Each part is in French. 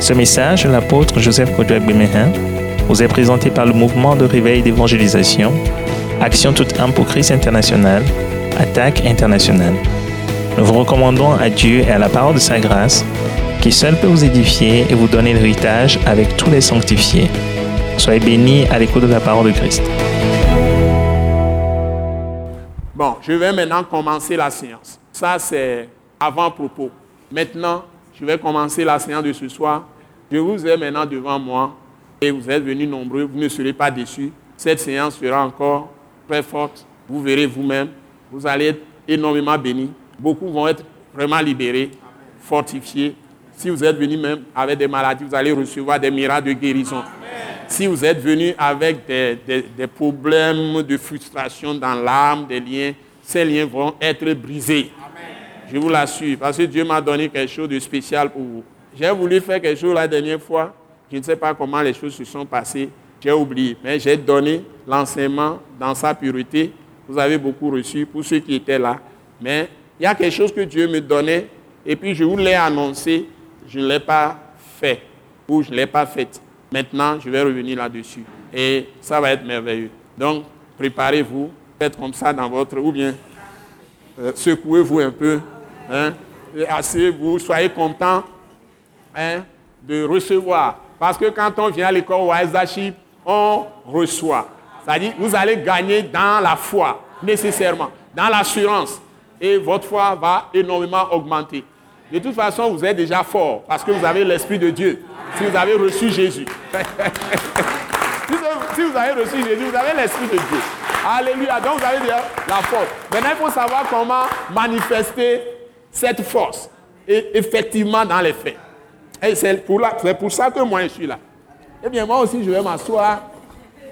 Ce message l'apôtre Joseph Kodouak Bemehin vous est présenté par le mouvement de réveil d'évangélisation, Action toute âme pour Christ international, Attaque internationale. Nous vous recommandons à Dieu et à la parole de sa grâce, qui seul peut vous édifier et vous donner l'héritage avec tous les sanctifiés. Soyez bénis à l'écoute de la parole de Christ. Bon, je vais maintenant commencer la séance. Ça, c'est avant-propos. Maintenant, je vais commencer la séance de ce soir. Je vous ai maintenant devant moi et vous êtes venus nombreux. Vous ne serez pas déçus. Cette séance sera encore très forte. Vous verrez vous-même. Vous allez être énormément bénis. Beaucoup vont être vraiment libérés, fortifiés. Si vous êtes venus même avec des maladies, vous allez recevoir des miracles de guérison. Si vous êtes venus avec des, des problèmes de frustration dans l'âme, des liens, ces liens vont être brisés. Je vous l'assure, parce que Dieu m'a donné quelque chose de spécial pour vous. J'ai voulu faire quelque chose la dernière fois. Je ne sais pas comment les choses se sont passées. J'ai oublié. Mais j'ai donné l'enseignement dans sa pureté. Vous avez beaucoup reçu pour ceux qui étaient là. Mais il y a quelque chose que Dieu me donnait. Et puis je vous l'ai annoncé. Je ne l'ai pas fait. Ou je ne l'ai pas fait. Maintenant, je vais revenir là-dessus. Et ça va être merveilleux. Donc, préparez-vous. Faites comme ça dans votre... Ou bien, euh, secouez-vous un peu. Hein, asseyez-vous, soyez content hein, de recevoir. Parce que quand on vient à l'école Wiseaship, on reçoit. C'est-à-dire, vous allez gagner dans la foi, nécessairement, dans l'assurance. Et votre foi va énormément augmenter. De toute façon, vous êtes déjà fort parce que vous avez l'Esprit de Dieu. Si vous avez reçu Jésus. si vous avez reçu Jésus, vous avez l'Esprit de Dieu. Alléluia. Donc vous avez déjà la force. Maintenant, il faut savoir comment manifester cette force. Et effectivement dans les faits. Et c'est pour, pour ça que moi je suis là. Eh bien, moi aussi, je vais m'asseoir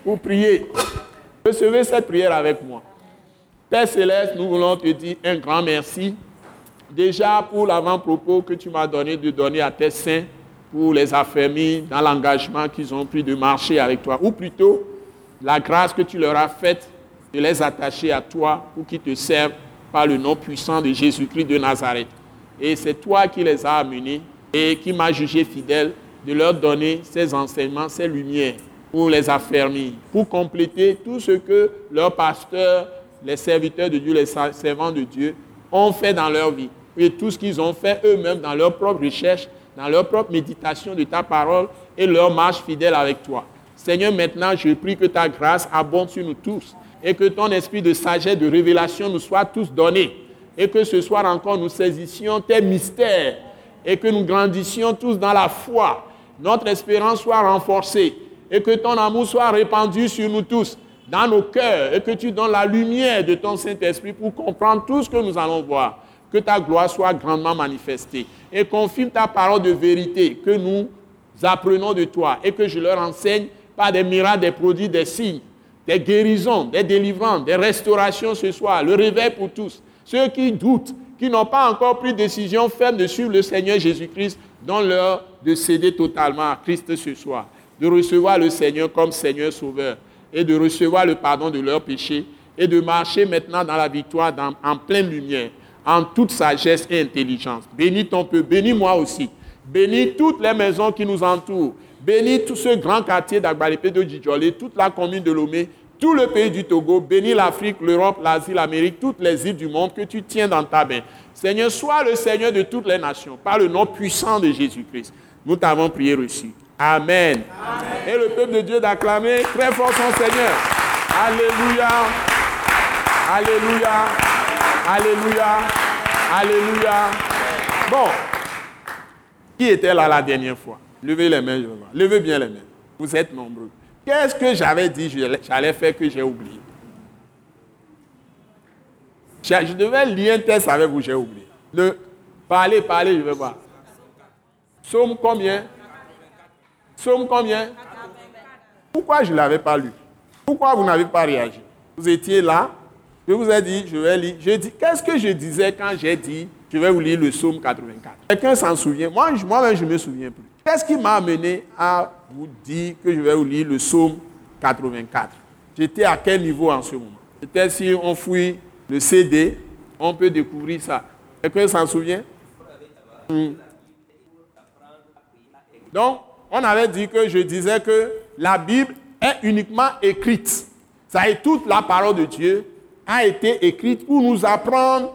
pour prier. Recevez cette prière avec moi. Père Céleste, nous voulons te dire un grand merci. Déjà pour l'avant-propos que tu m'as donné de donner à tes saints pour les affermir dans l'engagement qu'ils ont pris de marcher avec toi. Ou plutôt, la grâce que tu leur as faite de les attacher à toi pour qu'ils te servent par le nom puissant de Jésus-Christ de Nazareth. Et c'est toi qui les as amenés et qui m'as jugé fidèle de leur donner ces enseignements, ces lumières pour les affermir, pour compléter tout ce que leurs pasteurs, les serviteurs de Dieu, les servants de Dieu ont fait dans leur vie. Et tout ce qu'ils ont fait eux-mêmes dans leur propre recherche, dans leur propre méditation de ta parole et leur marche fidèle avec toi. Seigneur, maintenant, je prie que ta grâce abonde sur nous tous et que ton esprit de sagesse, de révélation nous soit tous donné. Et que ce soir encore nous saisissions tes mystères et que nous grandissions tous dans la foi. Notre espérance soit renforcée et que ton amour soit répandu sur nous tous, dans nos cœurs, et que tu donnes la lumière de ton Saint-Esprit pour comprendre tout ce que nous allons voir. Que ta gloire soit grandement manifestée et confirme ta parole de vérité que nous apprenons de toi et que je leur enseigne par des miracles, des produits, des signes des guérisons, des délivrances, des restaurations ce soir, le réveil pour tous. Ceux qui doutent, qui n'ont pas encore pris décision ferme de suivre le Seigneur Jésus-Christ, dans leur de céder totalement à Christ ce soir, de recevoir le Seigneur comme Seigneur Sauveur et de recevoir le pardon de leurs péchés et de marcher maintenant dans la victoire en pleine lumière, en toute sagesse et intelligence. Bénis ton peuple, bénis moi aussi. Bénis toutes les maisons qui nous entourent. Bénis tout ce grand quartier d'Agbalépé de Djidjolé, toute la commune de Lomé, tout le pays du Togo, bénis l'Afrique, l'Europe, l'Asie, l'Amérique, toutes les îles du monde que tu tiens dans ta main. Seigneur, sois le Seigneur de toutes les nations, par le nom puissant de Jésus-Christ. Nous t'avons prié reçu. Amen. Et le peuple de Dieu d'acclamer très fort son Seigneur. Alléluia. Alléluia. Alléluia. Alléluia. Bon. Qui était là la dernière fois? Levez les mains. Levez bien les mains. Vous êtes nombreux. Qu'est-ce que j'avais dit? J'allais faire que j'ai oublié Je devais lire un texte avec vous, j'ai oublié. Le, parlez, parlez, je vais voir. Somme combien? Somme combien? Pourquoi je ne l'avais pas lu? Pourquoi vous n'avez pas réagi? Vous étiez là, je vous ai dit, je vais lire. Qu'est-ce que je disais quand j'ai dit, je vais vous lire le psaume 84 Quelqu'un s'en souvient? Moi, moi-même, je ne me souviens plus. Qu'est-ce qui m'a amené à vous dire que je vais vous lire le psaume 84 J'étais à quel niveau en ce moment? Peut-être si on fouille le CD, on peut découvrir ça. Quelqu'un s'en souvient? Hmm. Donc, on avait dit que je disais que la Bible est uniquement écrite. Ça est, toute la parole de Dieu a été écrite pour nous apprendre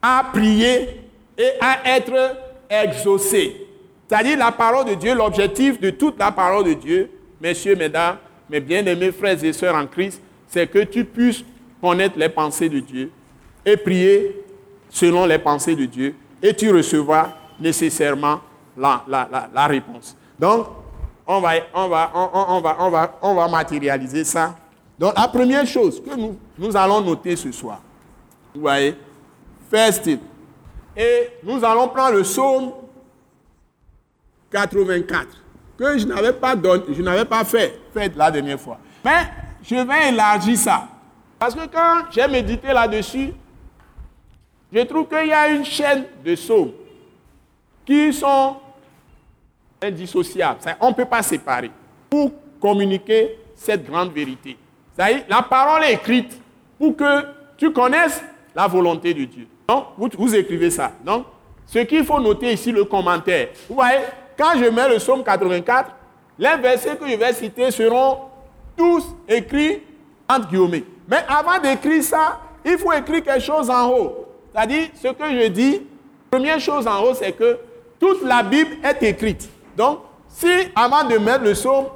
à prier et à être exaucés. C'est-à-dire la parole de Dieu, l'objectif de toute la parole de Dieu, messieurs, mesdames, mes bien-aimés frères et sœurs en Christ, c'est que tu puisses connaître les pensées de Dieu et prier selon les pensées de Dieu et tu recevras nécessairement la, réponse. Donc, on va, on, va, on, va, on, va, on va matérialiser ça. Donc, la première chose que nous, nous allons noter ce soir, vous voyez, first it. Et nous allons prendre le psaume 84, que je n'avais pas, je n'avais pas fait, fait la dernière fois. Mais je vais élargir ça. Parce que quand j'ai médité là-dessus, je trouve qu'il y a une chaîne de psaumes qui sont indissociables. On ne peut pas séparer pour communiquer cette grande vérité. La parole est écrite pour que tu connaisses la volonté de Dieu. Donc, vous, vous écrivez ça. Donc, ce qu'il faut noter ici, le commentaire. Vous voyez, quand je mets le psaume 84, les versets que je vais citer seront tous écrits entre guillemets. Mais avant d'écrire ça, il faut écrire quelque chose en haut. C'est-à-dire, ce que je dis, première chose en haut, c'est que toute la Bible est écrite. Donc, si avant de mettre le psaume,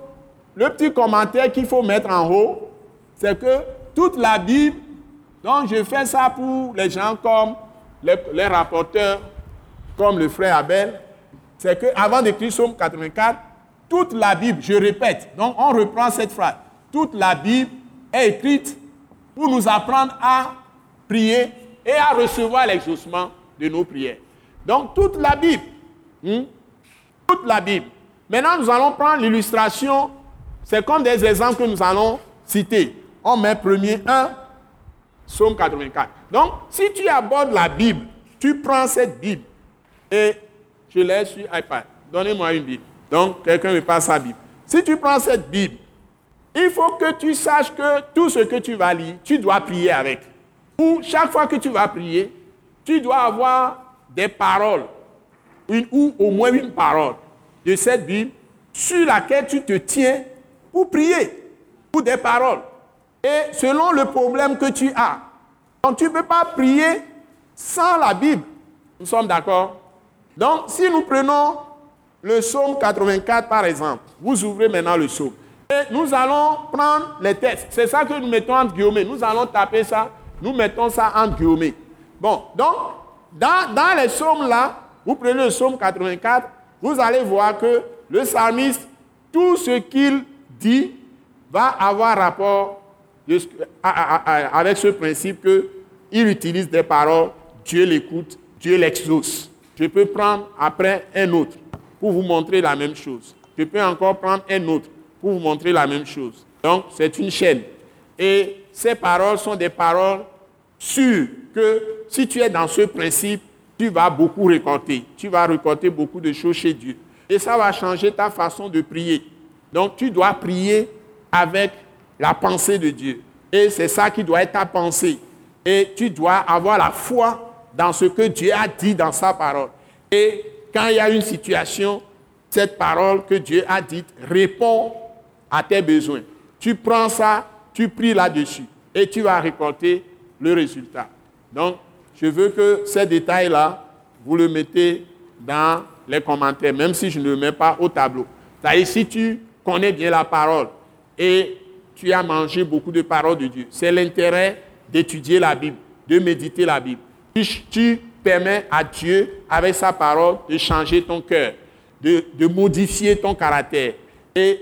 le petit commentaire qu'il faut mettre en haut, c'est que toute la Bible, donc je fais ça pour les gens comme les, les rapporteurs, comme le frère Abel, c'est qu'avant d'écrire Psaume 84, toute la Bible, je répète, donc on reprend cette phrase, toute la Bible est écrite pour nous apprendre à prier et à recevoir l'exaucement de nos prières. Donc toute la Bible, hmm, toute la Bible. Maintenant, nous allons prendre l'illustration, c'est comme des exemples que nous allons citer. On met premier 1, Psaume 84. Donc, si tu abordes la Bible, tu prends cette Bible et je l'ai sur iPad. Donnez-moi une Bible. Donc, quelqu'un me passe sa Bible. Si tu prends cette Bible, il faut que tu saches que tout ce que tu vas lire, tu dois prier avec. Ou chaque fois que tu vas prier, tu dois avoir des paroles, une, ou au moins une parole de cette Bible sur laquelle tu te tiens pour prier, ou des paroles. Et selon le problème que tu as, donc tu ne peux pas prier sans la Bible. Nous sommes d'accord? Donc, si nous prenons le psaume 84 par exemple, vous ouvrez maintenant le psaume. Et nous allons prendre les textes. C'est ça que nous mettons entre guillemets. Nous allons taper ça, nous mettons ça entre guillemets. Bon, donc, dans, dans les psaumes là, vous prenez le psaume 84, vous allez voir que le psalmiste, tout ce qu'il dit va avoir rapport avec ce principe qu'il utilise des paroles, Dieu l'écoute, Dieu l'exauce. Je peux prendre après un autre pour vous montrer la même chose. Je peux encore prendre un autre pour vous montrer la même chose. Donc, c'est une chaîne. Et ces paroles sont des paroles sûres que si tu es dans ce principe, tu vas beaucoup récolter. Tu vas récolter beaucoup de choses chez Dieu. Et ça va changer ta façon de prier. Donc, tu dois prier avec la pensée de Dieu. Et c'est ça qui doit être ta pensée. Et tu dois avoir la foi dans ce que Dieu a dit dans sa parole. Et quand il y a une situation, cette parole que Dieu a dite répond à tes besoins. Tu prends ça, tu pries là-dessus et tu vas récolter le résultat. Donc, je veux que ces détails-là, vous le mettez dans les commentaires, même si je ne le mets pas au tableau. C'est-à-dire, si tu connais bien la parole et tu as mangé beaucoup de paroles de Dieu, c'est l'intérêt d'étudier la Bible, de méditer la Bible tu, permets à Dieu, avec sa parole, de changer ton cœur, de, modifier ton caractère. Et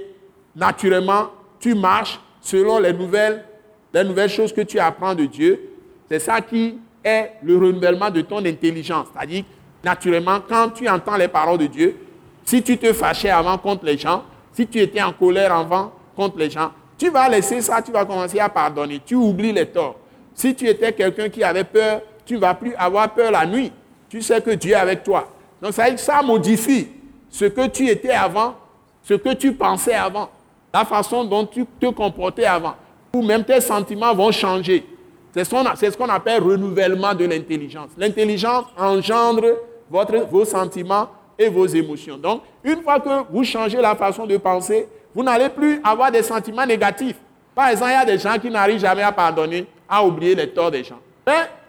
naturellement, tu marches selon les nouvelles, les nouvelles choses que tu apprends de Dieu. C'est ça qui est le renouvellement de ton intelligence. C'est-à-dire, naturellement, quand tu entends les paroles de Dieu, si tu te fâchais avant contre les gens, si tu étais en colère avant contre les gens, tu vas laisser ça, tu vas commencer à pardonner. Tu oublies les torts. Si tu étais quelqu'un qui avait peur tu ne vas plus avoir peur la nuit. Tu sais que Dieu est avec toi. Donc ça, ça modifie ce que tu étais avant, ce que tu pensais avant, la façon dont tu te comportais avant. Ou même tes sentiments vont changer. C'est ce qu'on appelle renouvellement de l'intelligence. L'intelligence engendre votre, vos sentiments et vos émotions. Donc, une fois que vous changez la façon de penser, vous n'allez plus avoir des sentiments négatifs. Par exemple, il y a des gens qui n'arrivent jamais à pardonner, à oublier les torts des gens.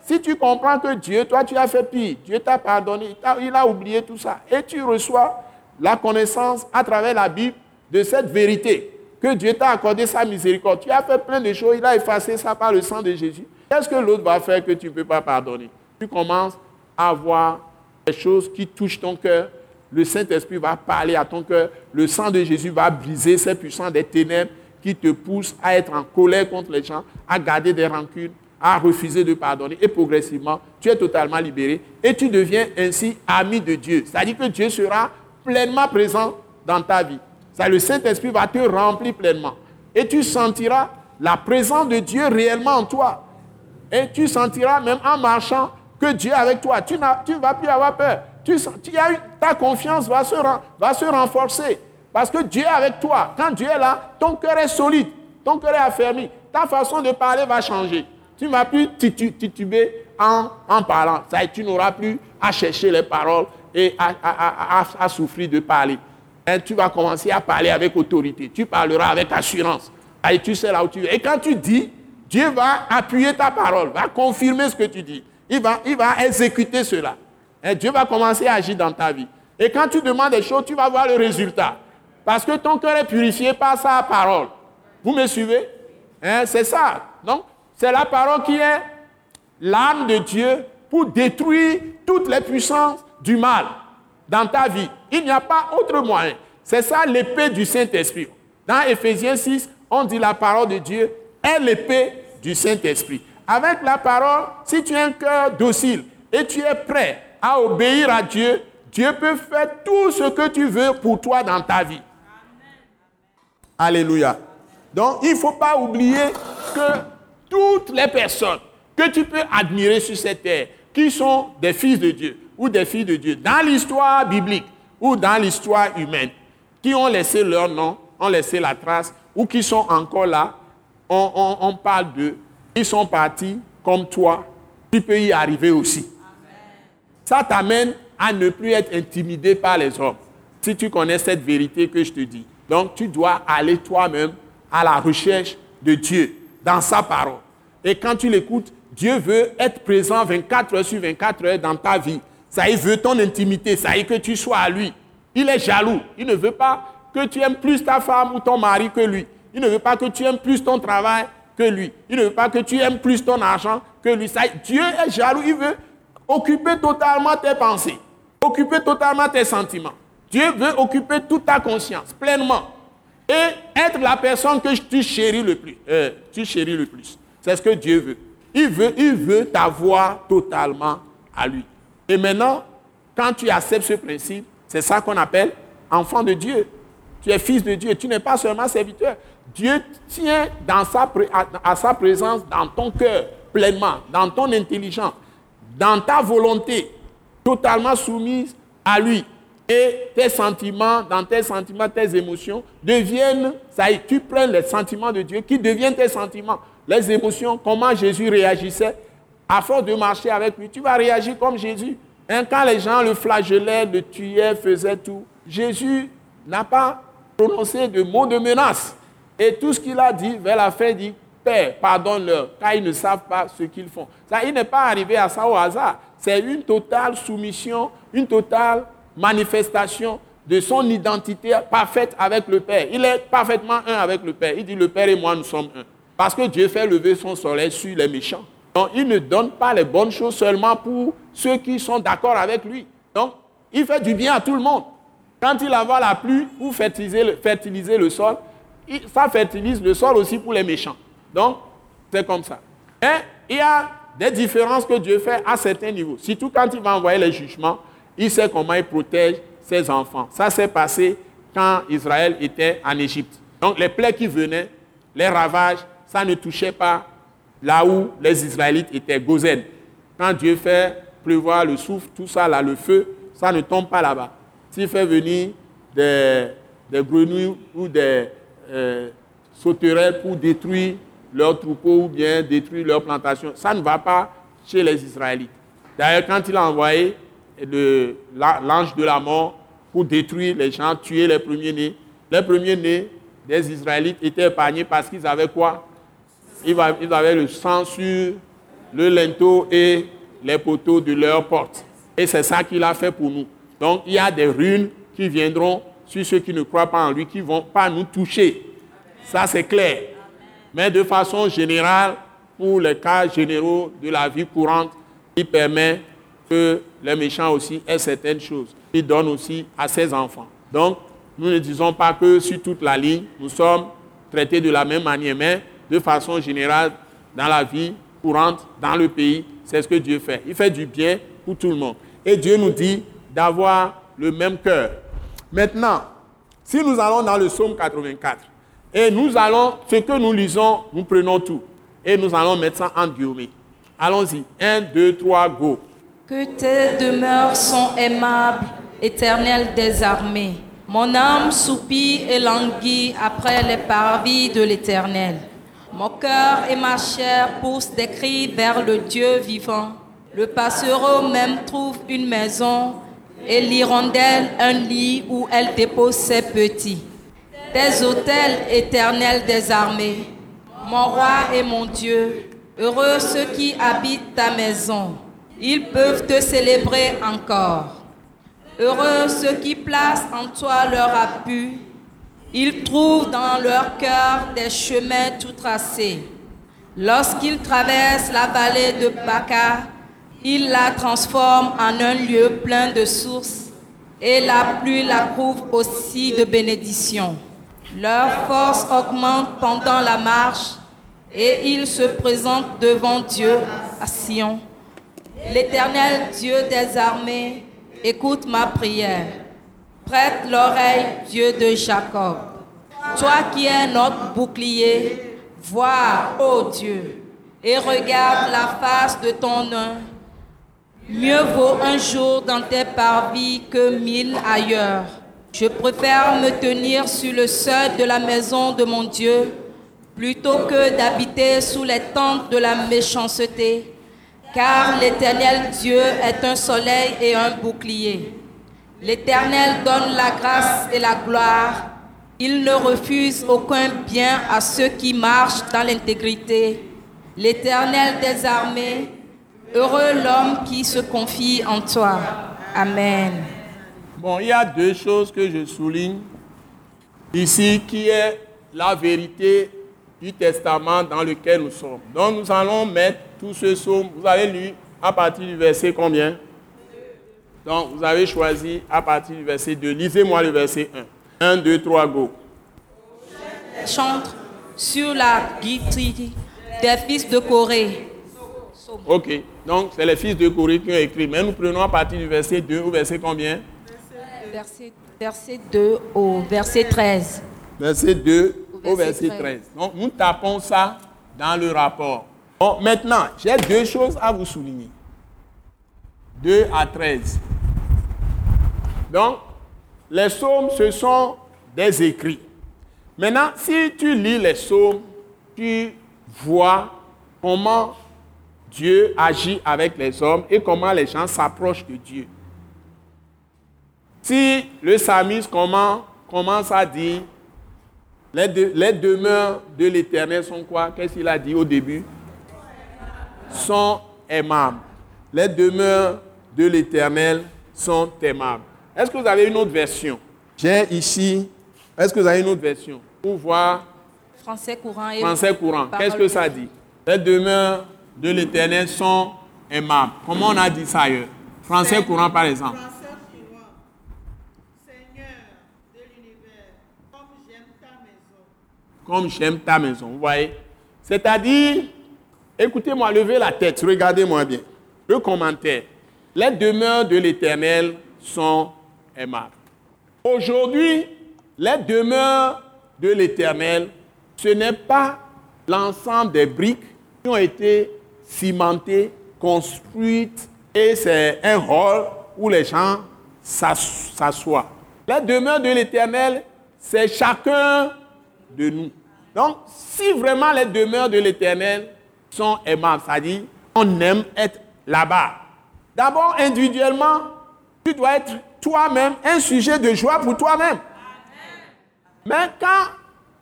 Si tu comprends que Dieu, toi, tu as fait pire, Dieu t'a pardonné, il a oublié tout ça, et tu reçois la connaissance à travers la Bible de cette vérité, que Dieu t'a accordé sa miséricorde. Tu as fait plein de choses, il a effacé ça par le sang de Jésus. Qu'est-ce que l'autre va faire que tu ne peux pas pardonner? Tu commences à voir des choses qui touchent ton cœur. Le Saint-Esprit va parler à ton cœur. Le sang de Jésus va briser ces puissants des ténèbres qui te poussent à être en colère contre les gens, à garder des rancunes, à refuser de pardonner. Et progressivement, tu es totalement libéré et tu deviens ainsi ami de Dieu. C'est-à-dire que Dieu sera pleinement présent dans ta vie. Ça, le Saint-Esprit va te remplir pleinement. Et tu sentiras la présence de Dieu réellement en toi. Et tu sentiras même en marchant que Dieu est avec toi. Tu ne vas plus avoir peur. Tu, as ta confiance va se, va se renforcer. Parce que Dieu est avec toi. Quand Dieu est là, ton cœur est solide. Ton cœur est affermi. Ta façon de parler va changer. Tu ne vas plus tituber en, en parlant. Ça, tu n'auras plus à chercher les paroles et à, souffrir de parler. Et tu vas commencer à parler avec autorité. Tu parleras avec assurance. Et tu sais là où tu es. Et quand tu dis, Dieu va appuyer ta parole, va confirmer ce que tu dis. Il va, il va exécuter cela. Et Dieu va commencer à agir dans ta vie. Et quand tu demandes des choses, tu vas voir le résultat. Parce que ton cœur est purifié par sa parole. Vous me suivez? Hein, C'est ça. Donc, c'est la parole qui est l'âme de Dieu pour détruire toutes les puissances du mal dans ta vie. Il n'y a pas autre moyen. C'est ça l'épée du Saint-Esprit. Dans Ephésiens 6, on dit la parole de Dieu est l'épée du Saint-Esprit. Avec la parole, si tu as un cœur docile et tu es prêt à obéir à Dieu, Dieu peut faire tout ce que tu veux pour toi dans ta vie. Alléluia. Donc, il ne faut pas oublier que toutes les personnes que tu peux admirer sur cette terre, qui sont des fils de Dieu, ou des filles de Dieu dans l'histoire biblique ou dans l'histoire humaine qui ont laissé leur nom, ont laissé la trace ou qui sont encore là, on, parle d'eux. Ils sont partis comme toi. Tu peux y arriver aussi. Ça t'amène à ne plus être intimidé par les hommes. Si tu connais cette vérité que je te dis. Donc tu dois aller toi-même à la recherche de Dieu dans sa parole. Et quand tu l'écoutes, Dieu veut être présent 24 heures sur 24 heures dans ta vie. Ça, il veut ton intimité. Ça, il que tu sois à lui. Il est jaloux. Il ne veut pas que tu aimes plus ta femme ou ton mari que lui. Il ne veut pas que tu aimes plus ton travail que lui. Il ne veut pas que tu aimes plus ton argent que lui. Ça, Dieu est jaloux. Il veut occuper totalement tes pensées, occuper totalement tes sentiments. Dieu veut occuper toute ta conscience pleinement et être la personne que tu chéris le plus. Euh, chéris le plus. C'est ce que Dieu veut. Il veut, il veut t'avoir totalement à lui. Et maintenant, quand tu acceptes ce principe, c'est ça qu'on appelle enfant de Dieu. Tu es fils de Dieu. Tu n'es pas seulement serviteur. Dieu tient dans à, sa présence dans ton cœur pleinement, dans ton intelligence, dans ta volonté, totalement soumise à lui. Et tes sentiments, dans tes sentiments, tes émotions deviennent, ça y est, tu prends les sentiments de Dieu qui deviennent tes sentiments. Les émotions, comment Jésus réagissait, à force de marcher avec lui, tu vas réagir comme Jésus. Hein, quand les gens le flagellaient, le tuaient, faisaient tout, Jésus n'a pas prononcé de mots de menace. Et tout ce qu'il a dit vers la fin dit, Père, pardonne-leur, car ils ne savent pas ce qu'ils font. Ça, il n'est pas arrivé à ça au hasard. C'est une totale soumission, une totale manifestation de son identité parfaite avec le Père. Il est parfaitement un avec le Père. Il dit, le Père et moi, nous sommes un. Parce que Dieu fait lever son soleil sur les méchants. Donc, il ne donne pas les bonnes choses seulement pour ceux qui sont d'accord avec lui. Donc, il fait du bien à tout le monde. Quand il envoie la pluie pour fertiliser le, sol, ça fertilise le sol aussi pour les méchants. Donc, c'est comme ça. Et il y a des différences que Dieu fait à certains niveaux. Surtout quand il va envoyer les jugements, il sait comment il protège ses enfants. Ça s'est passé quand Israël était en Égypte. Donc, les plaies qui venaient, les ravages, ça ne touchait pas là où les Israélites étaient Gozen. Quand Dieu fait pleuvoir le souffle, tout ça là, le feu, ça ne tombe pas là-bas. S'il fait venir des, grenouilles ou des euh, sauterelles pour détruire leurs troupeaux ou bien détruire leurs plantations, ça ne va pas chez les Israélites. D'ailleurs, quand il a envoyé l'ange de la mort pour détruire les gens, tuer les premiers-nés. Les premiers-nés des Israélites étaient épargnés parce qu'ils avaient quoi? Ils avaient le sang sur le linteau et les poteaux de leur porte. Et c'est ça qu'il a fait pour nous. Donc il y a des runes qui viendront sur ceux qui ne croient pas en lui, qui ne vont pas nous toucher. Ça c'est clair. Mais de façon générale, pour les cas généraux de la vie courante, il permet que les méchants aussi aient certaines choses. Il donne aussi à ses enfants. Donc, nous ne disons pas que sur toute la ligne, nous sommes traités de la même manière, mais de façon générale, dans la vie courante, dans le pays, c'est ce que Dieu fait. Il fait du bien pour tout le monde. Et Dieu nous dit d'avoir le même cœur. Maintenant, si nous allons dans le psaume 84, et nous allons, ce que nous lisons, nous prenons tout. Et nous allons mettre ça en guillemets. Allons-y. 1, 2, 3, go. Que tes demeures sont aimables, éternel des armées. Mon âme soupire et languit après les parvis de l'éternel. Mon cœur et ma chair poussent des cris vers le Dieu vivant. Le passereau même trouve une maison et l'hirondelle un lit où elle dépose ses petits. Tes autels éternels des armées, mon roi et mon Dieu, heureux ceux qui habitent ta maison, ils peuvent te célébrer encore. Heureux ceux qui placent en toi leur appui, ils trouvent dans leur cœur des chemins tout tracés. Lorsqu'ils traversent la vallée de Baca, ils la transforment en un lieu plein de sources et la pluie la couvre aussi de bénédictions. Leur force augmente pendant la marche et ils se présentent devant Dieu à Sion. L'Éternel Dieu des armées, écoute ma prière. Prête l'oreille, Dieu de Jacob. Toi qui es notre bouclier, vois, ô Dieu, et regarde la face de ton nom. Mieux vaut un jour dans tes parvis que mille ailleurs. Je préfère me tenir sur le seuil de la maison de mon Dieu plutôt que d'habiter sous les tentes de la méchanceté, car l'Éternel Dieu est un soleil et un bouclier. L'Éternel donne la grâce et la gloire. Il ne refuse aucun bien à ceux qui marchent dans l'intégrité. L'Éternel des armées, heureux l'homme qui se confie en toi. Amen. Bon, il y a deux choses que je souligne ici qui est la vérité du testament dans lequel nous sommes. Donc nous allons mettre tout ce psaume. Vous avez lu à partir du verset combien? Donc vous avez choisi à partir du verset 2. Lisez-moi le verset 1. 1, 2, 3, go. Chante sur la guitare des fils de Corée. Ok, donc c'est les fils de Corée qui ont écrit. Mais nous prenons à partir du verset 2 au verset combien? Verset, 2 au verset 13. Verset 2 au verset 13. Donc nous tapons ça dans le rapport. Bon, maintenant, j'ai deux choses à vous souligner. 2 à 13. Donc, les psaumes, ce sont des écrits. Maintenant, si tu lis les psaumes, tu vois comment Dieu agit avec les hommes et comment les gens s'approchent de Dieu. Si le psalmiste commence à dire, les, demeures de l'Éternel sont quoi? Qu'est-ce qu'il a dit au début? Sont aimables. Les demeures de l'Éternel sont aimables. Est-ce que vous avez une autre version? J'ai ici, est-ce que vous avez une autre version? Pour voir. Français courant. Et Français courant. Qu'est-ce que ça dit? Les demeures de l'Éternel sont aimables. Comment on a dit ça ailleurs? Français courant, par exemple. comme j'aime ta maison. Vous voyez? C'est-à-dire, écoutez-moi, levez la tête, regardez-moi bien. Le commentaire. Les demeures de l'Éternel sont aimables. Aujourd'hui, les demeures de l'Éternel, ce n'est pas l'ensemble des briques qui ont été cimentées, construites, et c'est un hall où les gens s'assoient. Les demeures de l'Éternel, c'est chacun de nous. Donc, si vraiment les demeures de l'Éternel sont aimables, c'est-à-dire on aime être là-bas. D'abord, individuellement, tu dois être toi-même un sujet de joie pour toi-même. Mais quand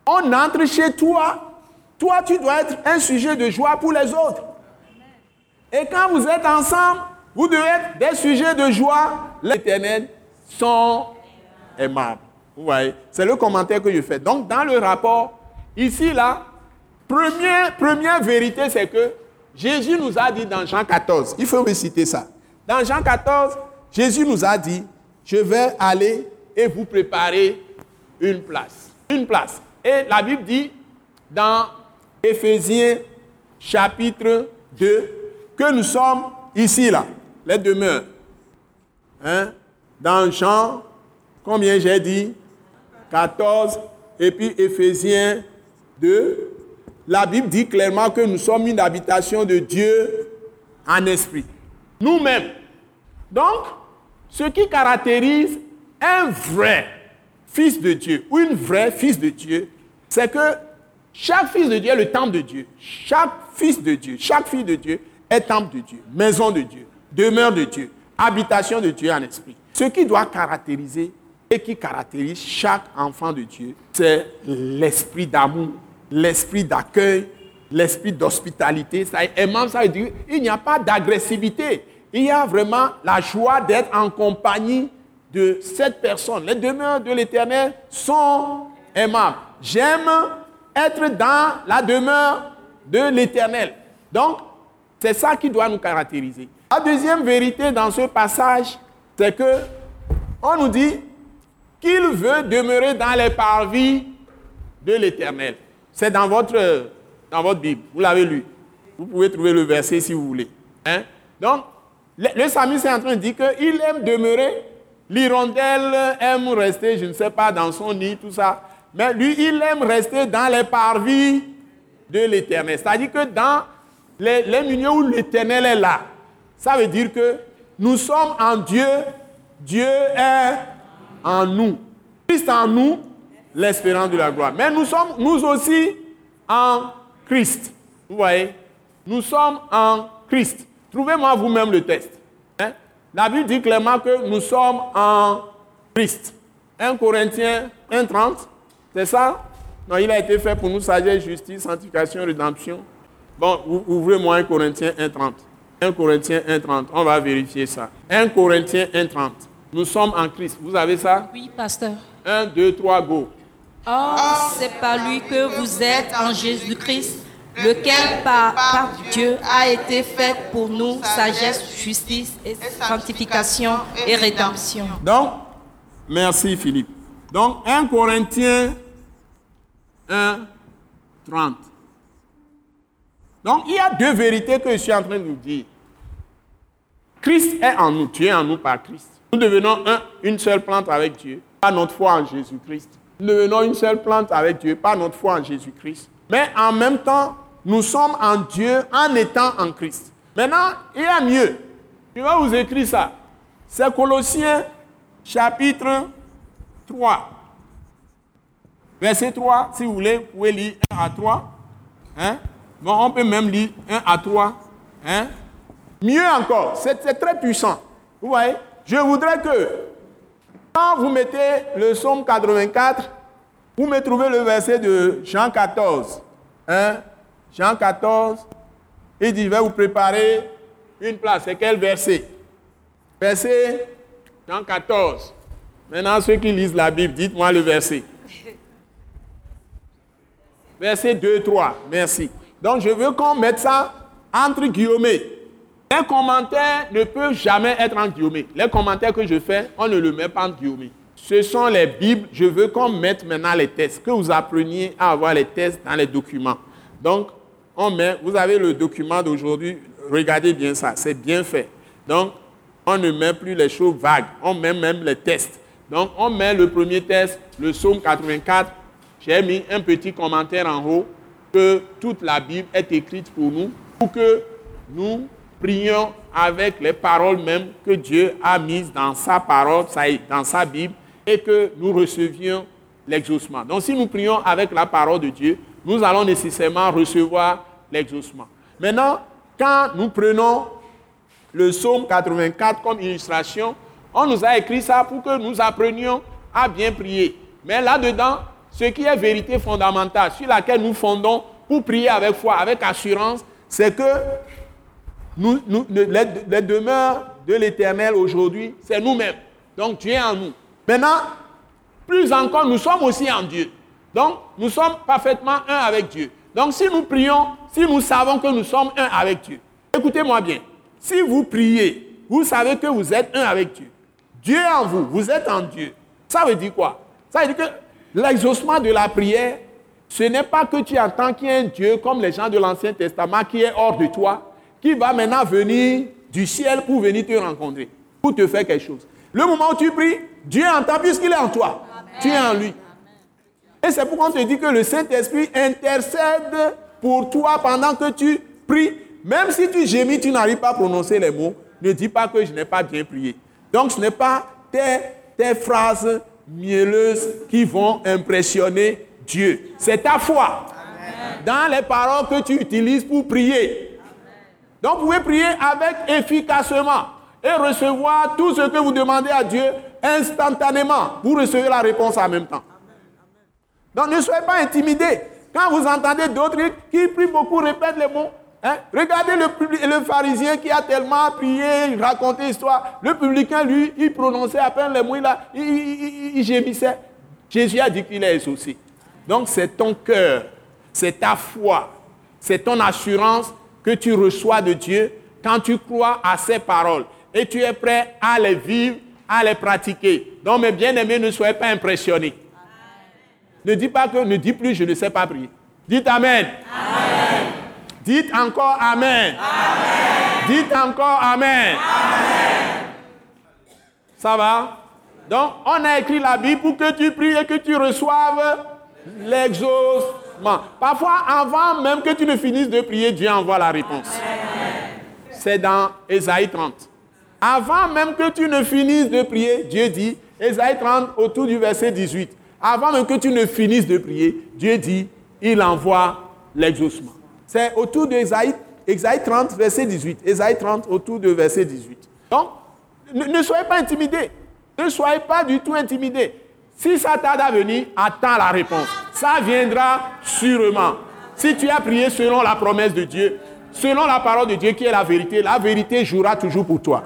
on entre chez toi, toi, tu dois être un sujet de joie pour les autres. Et quand vous êtes ensemble, vous devez être des sujets de joie. L'éternel sont aimables. Vous voyez, c'est le commentaire que je fais. Donc, dans le rapport, ici, là, première, vérité, c'est que Jésus nous a dit dans Jean 14, il faut citer ça. Dans Jean 14, Jésus nous a dit, je vais aller et vous préparer une place. Une place. Et la Bible dit dans Éphésiens chapitre 2 que nous sommes ici, là, les demeures. Hein? Dans Jean, combien j'ai dit? 14, et puis Éphésiens 2, la Bible dit clairement que nous sommes une habitation de Dieu en esprit. Nous-mêmes. Donc, ce qui caractérise un vrai fils de Dieu ou une vraie fils de Dieu, c'est que chaque fils de Dieu est le temple de Dieu. Chaque fils de Dieu, chaque fille de Dieu est temple de Dieu, maison de Dieu, demeure de Dieu, habitation de Dieu en esprit. Ce qui doit caractériser et qui caractérise chaque enfant de Dieu, c'est l'esprit d'amour, l'esprit d'accueil, l'esprit d'hospitalité. Ça, ça veut dire il n'y a pas d'agressivité. Il y a vraiment la joie d'être en compagnie de cette personne. Les demeures de l'Éternel sont aimables. J'aime être dans la demeure de l'Éternel. Donc, c'est ça qui doit nous caractériser. La deuxième vérité dans ce passage, c'est que on nous dit qu'il veut demeurer dans les parvis de l'Éternel. C'est dans votre, dans votre Bible. Vous l'avez lu. Vous pouvez trouver le verset si vous voulez. Hein? Donc, le, le est en train de dire qu'il aime demeurer. L'hirondelle aime rester, je ne sais pas, dans son nid, tout ça. Mais lui, il aime rester dans les parvis de l'Éternel. C'est-à-dire que dans les, les milieux où l'Éternel est là, ça veut dire que nous sommes en Dieu, Dieu est en nous. Christ en nous, l'espérance de la gloire. Mais nous sommes, nous aussi, en Christ. Vous voyez? Nous sommes en Christ. Trouvez-moi vous-même le texte. Hein? La Bible dit clairement que nous sommes en Christ. 1 Corinthiens 1.30, c'est ça? Non, il a été fait pour nous sagesse, justice, sanctification, rédemption. Bon, ouvrez-moi 1 Corinthiens 1.30. 1 Corinthiens 1.30, on va vérifier ça. 1 Corinthiens 1.30. Nous sommes en Christ. Vous avez ça? Oui, pasteur. 1, 2, 3, go. Or, c'est par lui que vous êtes en Jésus-Christ, lequel par, Dieu a été fait pour nous sagesse, justice, sanctification et rédemption. Donc, merci Philippe. Donc, 1 Corinthiens 1, 30. Donc, il y a deux vérités que je suis en train de vous dire. Christ est en nous, Dieu est en nous par Christ. Nous devenons un, une seule plante avec Dieu, par notre foi en Jésus-Christ. Nous devenons une seule plante avec Dieu, par notre foi en Jésus-Christ. Mais en même temps, nous sommes en Dieu en étant en Christ. Maintenant, il y a mieux. Je vais vous écrire ça. C'est Colossiens chapitre 3. Verset 3, si vous voulez, vous pouvez lire 1 à 3. Hein? Bon, on peut même lire 1 à 3. Hein? Mieux encore, c'est très puissant. Vous voyez? Je voudrais que, quand vous mettez le psaume 84, vous me trouvez le verset de Jean 14. Hein? Jean 14, il dit, je vais vous préparer une place. C'est quel verset? Verset Jean 14. Maintenant, ceux qui lisent la Bible, dites-moi le verset. Verset 2, 3. Merci. Donc, je veux qu'on mette ça entre guillemets. Un commentaire ne peut jamais être en guillemets. Les commentaires que je fais, on ne le met pas en guillemets. Ce sont les Bibles. Je veux qu'on mette maintenant les tests, que vous appreniez à avoir les tests dans les documents. Donc, on met, vous avez le document d'aujourd'hui, regardez bien ça, c'est bien fait. Donc, on ne met plus les choses vagues, on met même les tests. Donc, on met le premier test, le psaume 84. J'ai mis un petit commentaire en haut que toute la Bible est écrite pour nous, pour que nous prions avec les paroles même que Dieu a mises dans sa parole, dans sa Bible, et que nous recevions l'exaucement. Donc si nous prions avec la parole de Dieu, nous allons nécessairement recevoir l'exaucement. Maintenant, quand nous prenons le psaume 84 comme illustration, On nous a écrit ça pour que nous apprenions à bien prier. Mais là-dedans, ce qui est vérité fondamentale, sur laquelle nous fondons pour prier avec foi, avec assurance, c'est que nous, les, demeures de l'Éternel aujourd'hui, c'est nous-mêmes. Donc Dieu est en nous. Maintenant, plus encore, nous sommes aussi en Dieu. Donc, nous sommes parfaitement un avec Dieu. Donc, si nous prions, si nous savons que nous sommes un avec Dieu, écoutez-moi bien. Si vous priez, vous savez que vous êtes un avec Dieu. Dieu est en vous, vous êtes en Dieu. Ça veut dire quoi? Ça veut dire que l'exaucement de la prière, ce n'est pas que tu entends qu'il y a un Dieu comme les gens de l'Ancien Testament qui est hors de toi, qui va maintenant venir du ciel pour venir te rencontrer, pour te faire quelque chose. Le moment où tu pries, Dieu entend puisqu'il est en toi. Tu es en lui. Et c'est pourquoi on te dit que le Saint-Esprit intercède pour toi pendant que tu pries. Même si tu gémis, tu n'arrives pas à prononcer les mots, ne dis pas que je n'ai pas bien prié. Donc ce n'est pas tes, tes phrases mielleuses qui vont impressionner Dieu. C'est ta foi dans les paroles que tu utilises pour prier. Donc vous pouvez prier avec efficacement et recevoir tout ce que vous demandez à Dieu instantanément. Vous recevez la réponse en même temps. Donc ne soyez pas intimidés. Quand vous entendez d'autres qui prient beaucoup, répètent les mots. Hein, regardez le, le, pharisien qui a tellement prié, raconté l'histoire. Le publicain, lui, il prononçait à peine les mots, il, gémissait. Jésus a dit qu'il est exaucé. Donc c'est ton cœur, c'est ta foi, c'est ton assurance que tu reçois de Dieu quand tu crois à ses paroles et tu es prêt à les vivre, à les pratiquer. Donc mes bien-aimés, ne soyez pas impressionnés. Ne dis pas que, ne dis plus, je ne sais pas prier. Dites Amen. Dites encore Amen. Amen. Dites encore Amen. Ça va? Donc, on a écrit la Bible pour que tu pries et que tu reçoives Parfois, avant même que tu ne finisses de prier, Dieu envoie la réponse. C'est dans Ésaïe 30. Avant même que tu ne finisses de prier, Dieu dit, Ésaïe 30 autour du verset 18, avant même que tu ne finisses de prier, Dieu dit, il envoie l'exaucement. C'est autour d'Ésaïe Ésaïe 30, verset 18. Ésaïe 30, autour de verset 18. Donc, ne soyez pas intimidés. Ne soyez pas du tout intimidés. Si ça tarde à venir, attends la réponse. Ça viendra sûrement. Si tu as prié selon la promesse de Dieu, selon la parole de Dieu qui est la vérité, la vérité jouera toujours pour toi.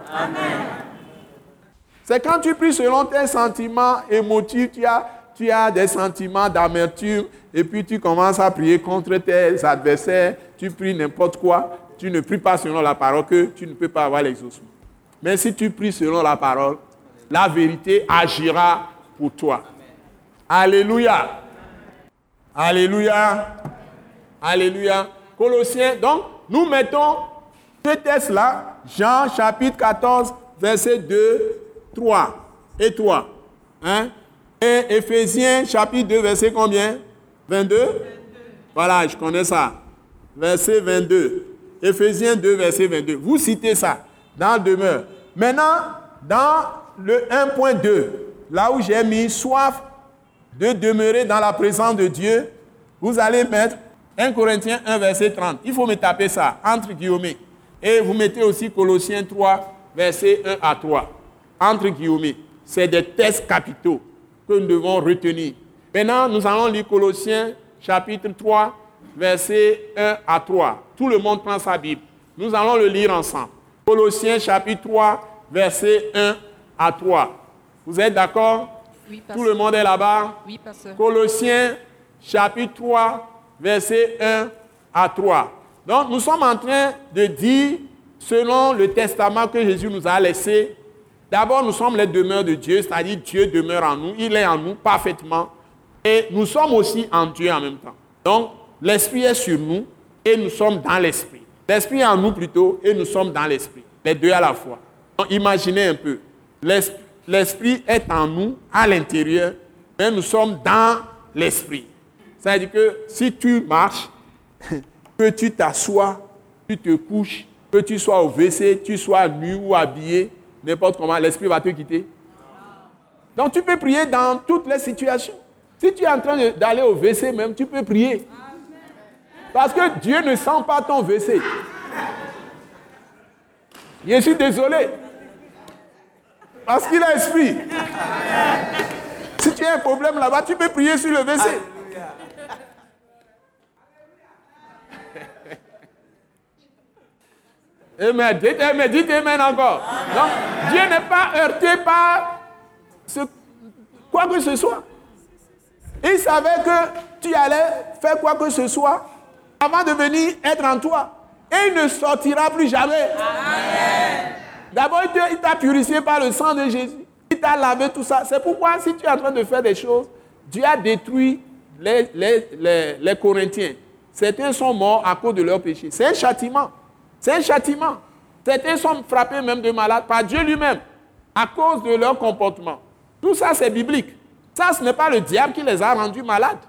C'est quand tu pries selon tes sentiments émotifs, tu as, tu as des sentiments d'amertume, et puis tu commences à prier contre tes adversaires, tu pries n'importe quoi, tu ne pries pas selon la parole, que tu ne peux pas avoir l'exaucement. Mais si tu pries selon la parole, la vérité agira pour toi. Alléluia. Alléluia. Alléluia. Colossiens, donc, nous mettons ce texte-là, Jean chapitre 14, verset 2, 3 et 3. Hein? Et Ephésiens chapitre 2, verset combien? 22 Voilà, je connais ça. Verset 22. Ephésiens 2, verset 22. Vous citez ça dans le demeure. Maintenant, dans le 1.2, là où j'ai mis soif de demeurer dans la présence de Dieu, vous allez mettre 1 Corinthiens 1, verset 30. Il faut me taper ça, entre guillemets. Et vous mettez aussi Colossiens 3, verset 1 à 3. Entre guillemets. C'est des tests capitaux que nous devons retenir. Maintenant, nous allons lire Colossiens chapitre 3, verset 1 à 3. Tout le monde prend sa Bible. Nous allons le lire ensemble. Colossiens chapitre 3, verset 1 à 3. Vous êtes d'accord? Oui, Tout le monde est là-bas Oui. Colossiens chapitre 3, verset 1 à 3. Donc nous sommes en train de dire, selon le testament que Jésus nous a laissé, d'abord nous sommes les demeures de Dieu, c'est-à-dire Dieu demeure en nous, il est en nous parfaitement, et nous sommes aussi en Dieu en même temps. Donc l'Esprit est sur nous et nous sommes dans l'Esprit. L'Esprit est en nous plutôt et nous sommes dans l'Esprit. Les deux à la fois. Donc imaginez un peu. L'esprit est en nous, à l'intérieur, mais nous sommes dans l'esprit. C'est-à-dire que si tu marches, que tu t'assois, tu te couches, que tu sois au WC, tu sois nu ou habillé, n'importe comment, l'esprit va te quitter. Donc tu peux prier dans toutes les situations. Si tu es en train d'aller au WC même, tu peux prier. Parce que Dieu ne sent pas ton WC. Je suis désolé. Parce qu'il a esprit. Si tu as un problème là-bas, tu peux prier sur le WC. Amen. Dites Amen. Dites Amen encore. Donc, Dieu n'est pas heurté par ce, quoi que ce soit. Il savait que tu allais faire quoi que ce soit avant de venir être en toi. Et il ne sortira plus jamais. D'abord, il t'a purifié par le sang de Jésus. Il t'a lavé tout ça. C'est pourquoi si tu es en train de faire des choses, Dieu a détruit les, les, les Corinthiens. Certains sont morts à cause de leur péché. C'est un châtiment. C'est un châtiment. Certains sont frappés même de malades par Dieu lui-même à cause de leur comportement. Tout ça, c'est biblique. Ça, ce n'est pas le diable qui les a rendus malades.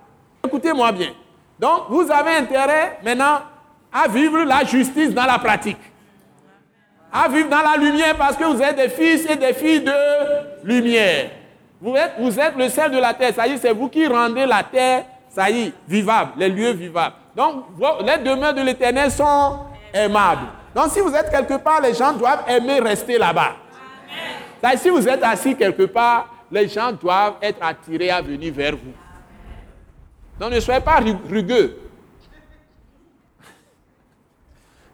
Écoutez-moi bien. Donc, vous avez intérêt maintenant à vivre la justice dans la pratique. À vivre dans la lumière parce que vous êtes des fils et des filles de lumière. Vous êtes, vous êtes le sel de la terre. Ça y est, c'est vous qui rendez la terre, ça y est, vivable, les lieux vivables. Donc, les demeures de l'éternel sont aimable. Donc si vous êtes quelque part, les gens doivent aimer rester là-bas. Si vous êtes assis quelque part, les gens doivent être attirés à venir vers vous. Donc ne soyez pas rugueux.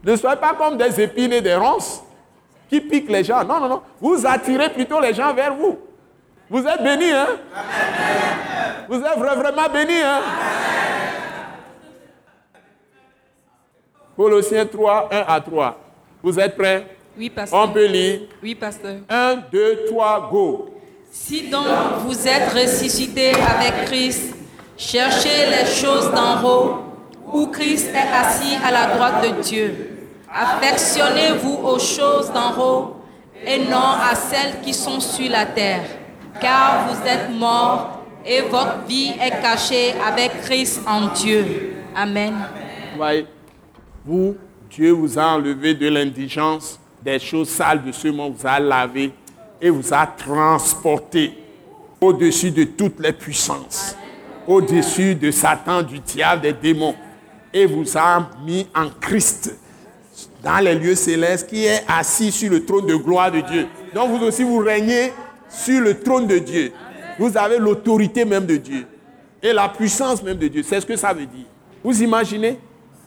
Ne soyez pas comme des épines et des ronces qui piquent les gens. Non, non, non. Vous attirez plutôt les gens vers vous. Vous êtes bénis, hein? Vous êtes vraiment bénis, hein? Colossiens 3, 1 à 3. Vous êtes prêts? Oui, pasteur. On peut lire Oui, pasteur. 1, 2, 3, go. Si donc vous êtes ressuscité avec Christ, cherchez les choses d'en haut, où Christ est assis à la droite de Dieu. Affectionnez-vous aux choses d'en haut et non à celles qui sont sur la terre, car vous êtes morts et votre vie est cachée avec Christ en Dieu. Amen. Voyez, vous, Dieu vous a enlevé de l'indigence, des choses sales de ce monde, vous a lavé et vous a transporté au-dessus de toutes les puissances, au-dessus de Satan, du diable, des démons, et vous a mis en Christ dans les lieux célestes qui est assis sur le trône de gloire de Dieu. Donc vous aussi, vous régnez sur le trône de Dieu. Vous avez l'autorité même de Dieu et la puissance même de Dieu. C'est ce que ça veut dire. Vous imaginez?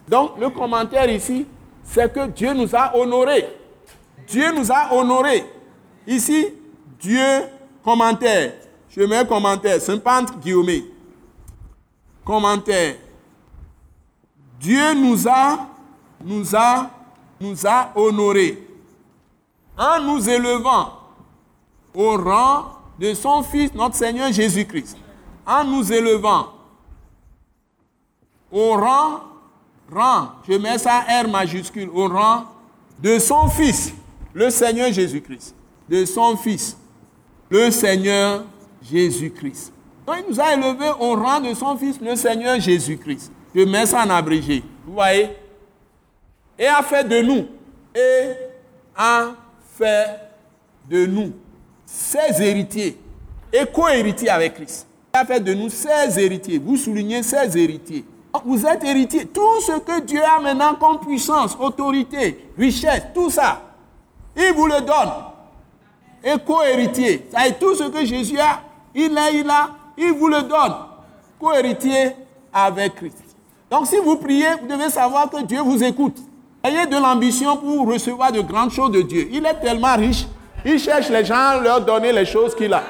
Donc le commentaire ici, c'est que Dieu nous a honorés. Dieu nous a honorés. Ici, Dieu, commentaire. Je mets un commentaire, 50 guillemets. Commentaire. Dieu nous a, nous a, nous a honorés en nous élevant au rang de son Fils, notre Seigneur Jésus-Christ. En nous élevant au rang rang, je mets ça R majuscule, au rang de son Fils, le Seigneur Jésus-Christ. De son Fils, le Seigneur Jésus-Christ. Donc il nous a élevés au rang de son Fils, le Seigneur Jésus-Christ. Je mets ça en abrégé. Vous voyez? Et a fait de nous, et a fait de nous ses héritiers et co-héritiers avec Christ. Il a fait de nous ses héritiers. Vous soulignez ses héritiers. Vous êtes héritier. Tout ce que Dieu a maintenant comme puissance, autorité, richesse, tout ça, il vous le donne. Et co-héritier. Ça est tout ce que Jésus a, il a, il a, il vous le donne. Co-héritier avec Christ. Donc si vous priez, vous devez savoir que Dieu vous écoute. Ayez de l'ambition pour recevoir de grandes choses de Dieu. Il est tellement riche, il cherche les gens à leur donner les choses qu'il a.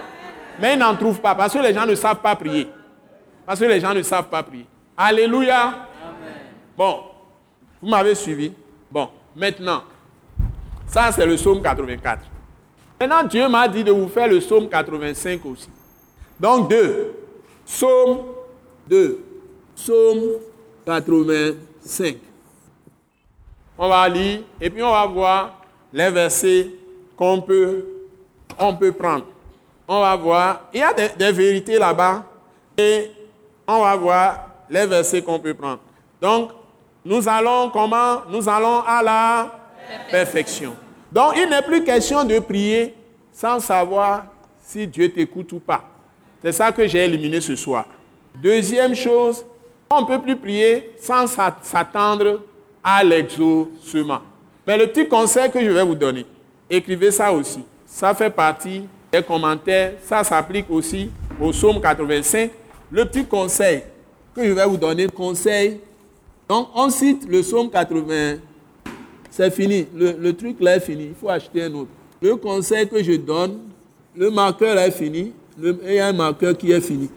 Mais il n'en trouve pas parce que les gens ne savent pas prier. Parce que les gens ne savent pas prier. Alléluia. Bon, vous m'avez suivi. Bon, maintenant, ça c'est le psaume 84. Maintenant, Dieu m'a dit de vous faire le psaume 85 aussi. Donc, deux. Psaume 2. Psaume 85. On va lire et puis on va voir les versets qu'on peut, prendre. On va voir, il y a des, des vérités là-bas et on va voir les versets qu'on peut prendre. Donc, nous allons comment? Nous allons à la perfection. Donc, il n'est plus question de prier sans savoir si Dieu t'écoute ou pas. C'est ça que j'ai éliminé ce soir. Deuxième chose, on ne peut plus prier sans s'attendre à l'exaucement. Mais le petit conseil que je vais vous donner, écrivez ça aussi. ça fait partie des commentaires. Ça s'applique aussi au psaume 85. Le petit conseil que je vais vous donner, conseil. Donc, on cite le psaume 80. C'est fini. Le, truc là est fini. Il faut acheter un autre. Le conseil que je donne, le marqueur est fini. il y a un marqueur qui est fini.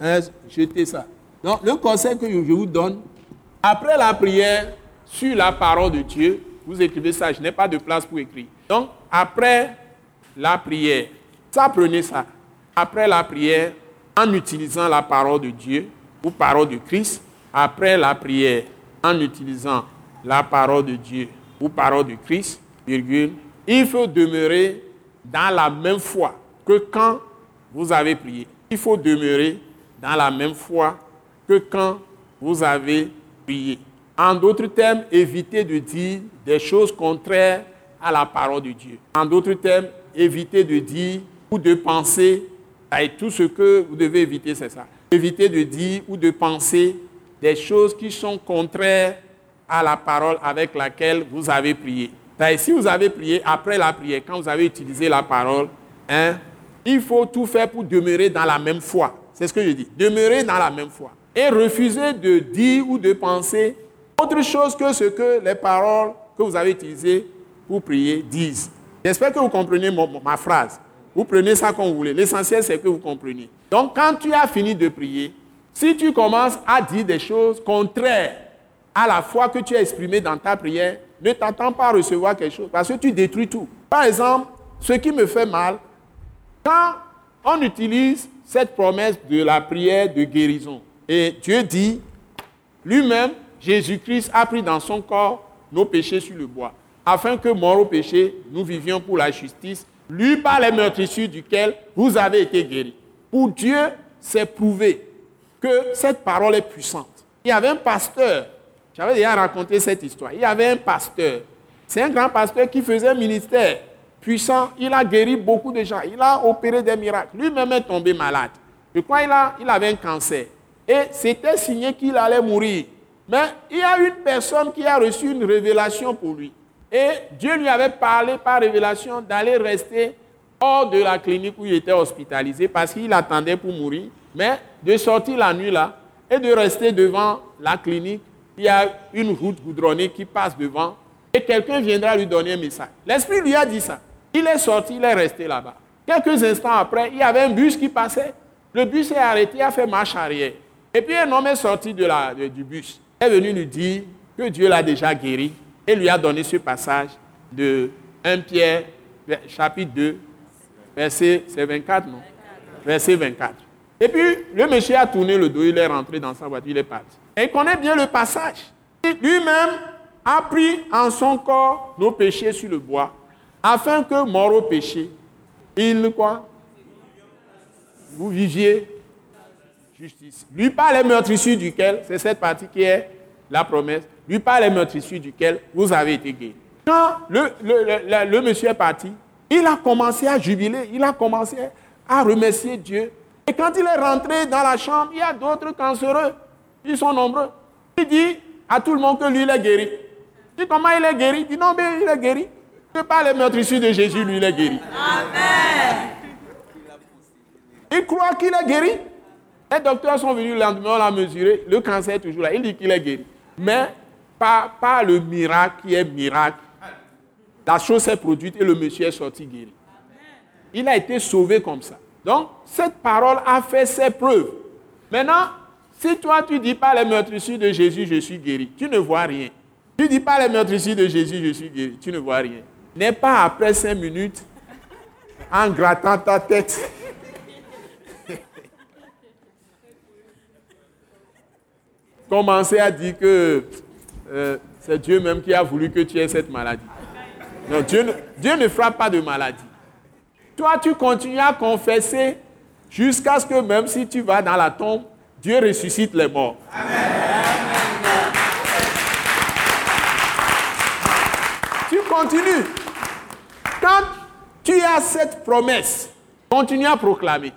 Hein, jetez ça. Donc, le conseil que je vous donne, après la prière sur la parole de Dieu, vous écrivez ça, je n'ai pas de place pour écrire. Donc, après la prière, ça prenez ça. Après la prière, en utilisant la parole de Dieu ou parole de Christ, après la prière, en utilisant la parole de Dieu ou parole de Christ, il faut demeurer dans la même foi que quand vous avez prié. Il faut demeurer dans la même foi que quand vous avez prié. En d'autres termes, évitez de dire des choses contraires à la parole de Dieu. En d'autres termes, évitez de dire ou de penser, et tout ce que vous devez éviter, c'est ça. Évitez de dire ou de penser des choses qui sont contraires à la parole avec laquelle vous avez prié. Si vous avez prié après la prière, quand vous avez utilisé la parole, hein, il faut tout faire pour demeurer dans la même foi. C'est ce que je dis. Demeurer dans la même foi. Et refuser de dire ou de penser autre chose que ce que les paroles que vous avez utilisées pour prier disent. J'espère que vous comprenez ma phrase. Vous prenez ça comme vous voulez. L'essentiel, c'est que vous compreniez. Donc, quand tu as fini de prier, si tu commences à dire des choses contraires à la foi que tu as exprimée dans ta prière, ne t'attends pas à recevoir quelque chose parce que tu détruis tout. Par exemple, ce qui me fait mal, quand on utilise cette promesse de la prière de guérison, et Dieu dit, lui-même, Jésus-Christ a pris dans son corps nos péchés sur le bois, afin que, mort au péché, nous vivions pour la justice, lui par les meurtrissures duquel vous avez été guéris. Pour Dieu, c'est prouvé que cette parole est puissante. Il y avait un pasteur, j'avais déjà raconté cette histoire, il y avait un pasteur, c'est un grand pasteur qui faisait un ministère puissant, il a guéri beaucoup de gens, il a opéré des miracles, lui-même est tombé malade. Je crois qu'il il avait un cancer. Et c'était signé qu'il allait mourir. Mais il y a une personne qui a reçu une révélation pour lui. Et Dieu lui avait parlé par révélation d'aller rester hors de la clinique où il était hospitalisé parce qu'il attendait pour mourir. Mais de sortir la nuit là et de rester devant la clinique, il y a une route goudronnée qui passe devant et quelqu'un viendra lui donner un message. L'Esprit lui a dit ça. Il est sorti, il est resté là-bas. Quelques instants après, il y avait un bus qui passait. Le bus s'est arrêté, il a fait marche arrière. Et puis un homme est sorti de la, du bus est venu lui dire que Dieu l'a déjà guéri et lui a donné ce passage de 1 Pierre, chapitre 2, verset 24, non? Verset 24. Et puis, le monsieur a tourné le dos, il est rentré dans sa voiture, il est parti. Et il connaît bien le passage. Lui-même a pris en son corps nos péchés sur le bois, afin que, mort au péché, il quoi? Vous viviez justice. Lui par les meurtrissures duquel, c'est cette partie qui est la promesse, lui par les meurtrissures duquel vous avez été guéri. Quand le, le, le, monsieur est parti, il a commencé à jubiler, il a commencé à remercier Dieu. Et quand il est rentré dans la chambre, il y a d'autres cancéreux. Ils sont nombreux. Il dit à tout le monde que lui, il est guéri. Il dit comment il est guéri? Il dit non, mais il est guéri. Que par les meurtrissures de Jésus, lui, il est guéri. Amen. Il croit qu'il est guéri. Les docteurs sont venus le lendemain, on l'a mesuré, le cancer est toujours là. Il dit qu'il est guéri. Mais pas, le miracle qui est miracle. La chose s'est produite et le monsieur est sorti guéri. Il a été sauvé comme ça. Donc, cette parole a fait ses preuves. Maintenant, si toi tu dis pas les meurtrissures de Jésus, je suis guéri, tu ne vois rien. Tu dis pas les meurtrissures de Jésus, je suis guéri, tu ne vois rien. N'est pas après cinq minutes, en grattant ta tête, commencer à dire que euh, c'est Dieu même qui a voulu que tu aies cette maladie. Non, Dieu ne, Dieu ne frappe pas de maladie. Toi, tu continues à confesser jusqu'à ce que même si tu vas dans la tombe, Dieu ressuscite les morts. Tu continues. Quand tu as cette promesse, continue à proclamer.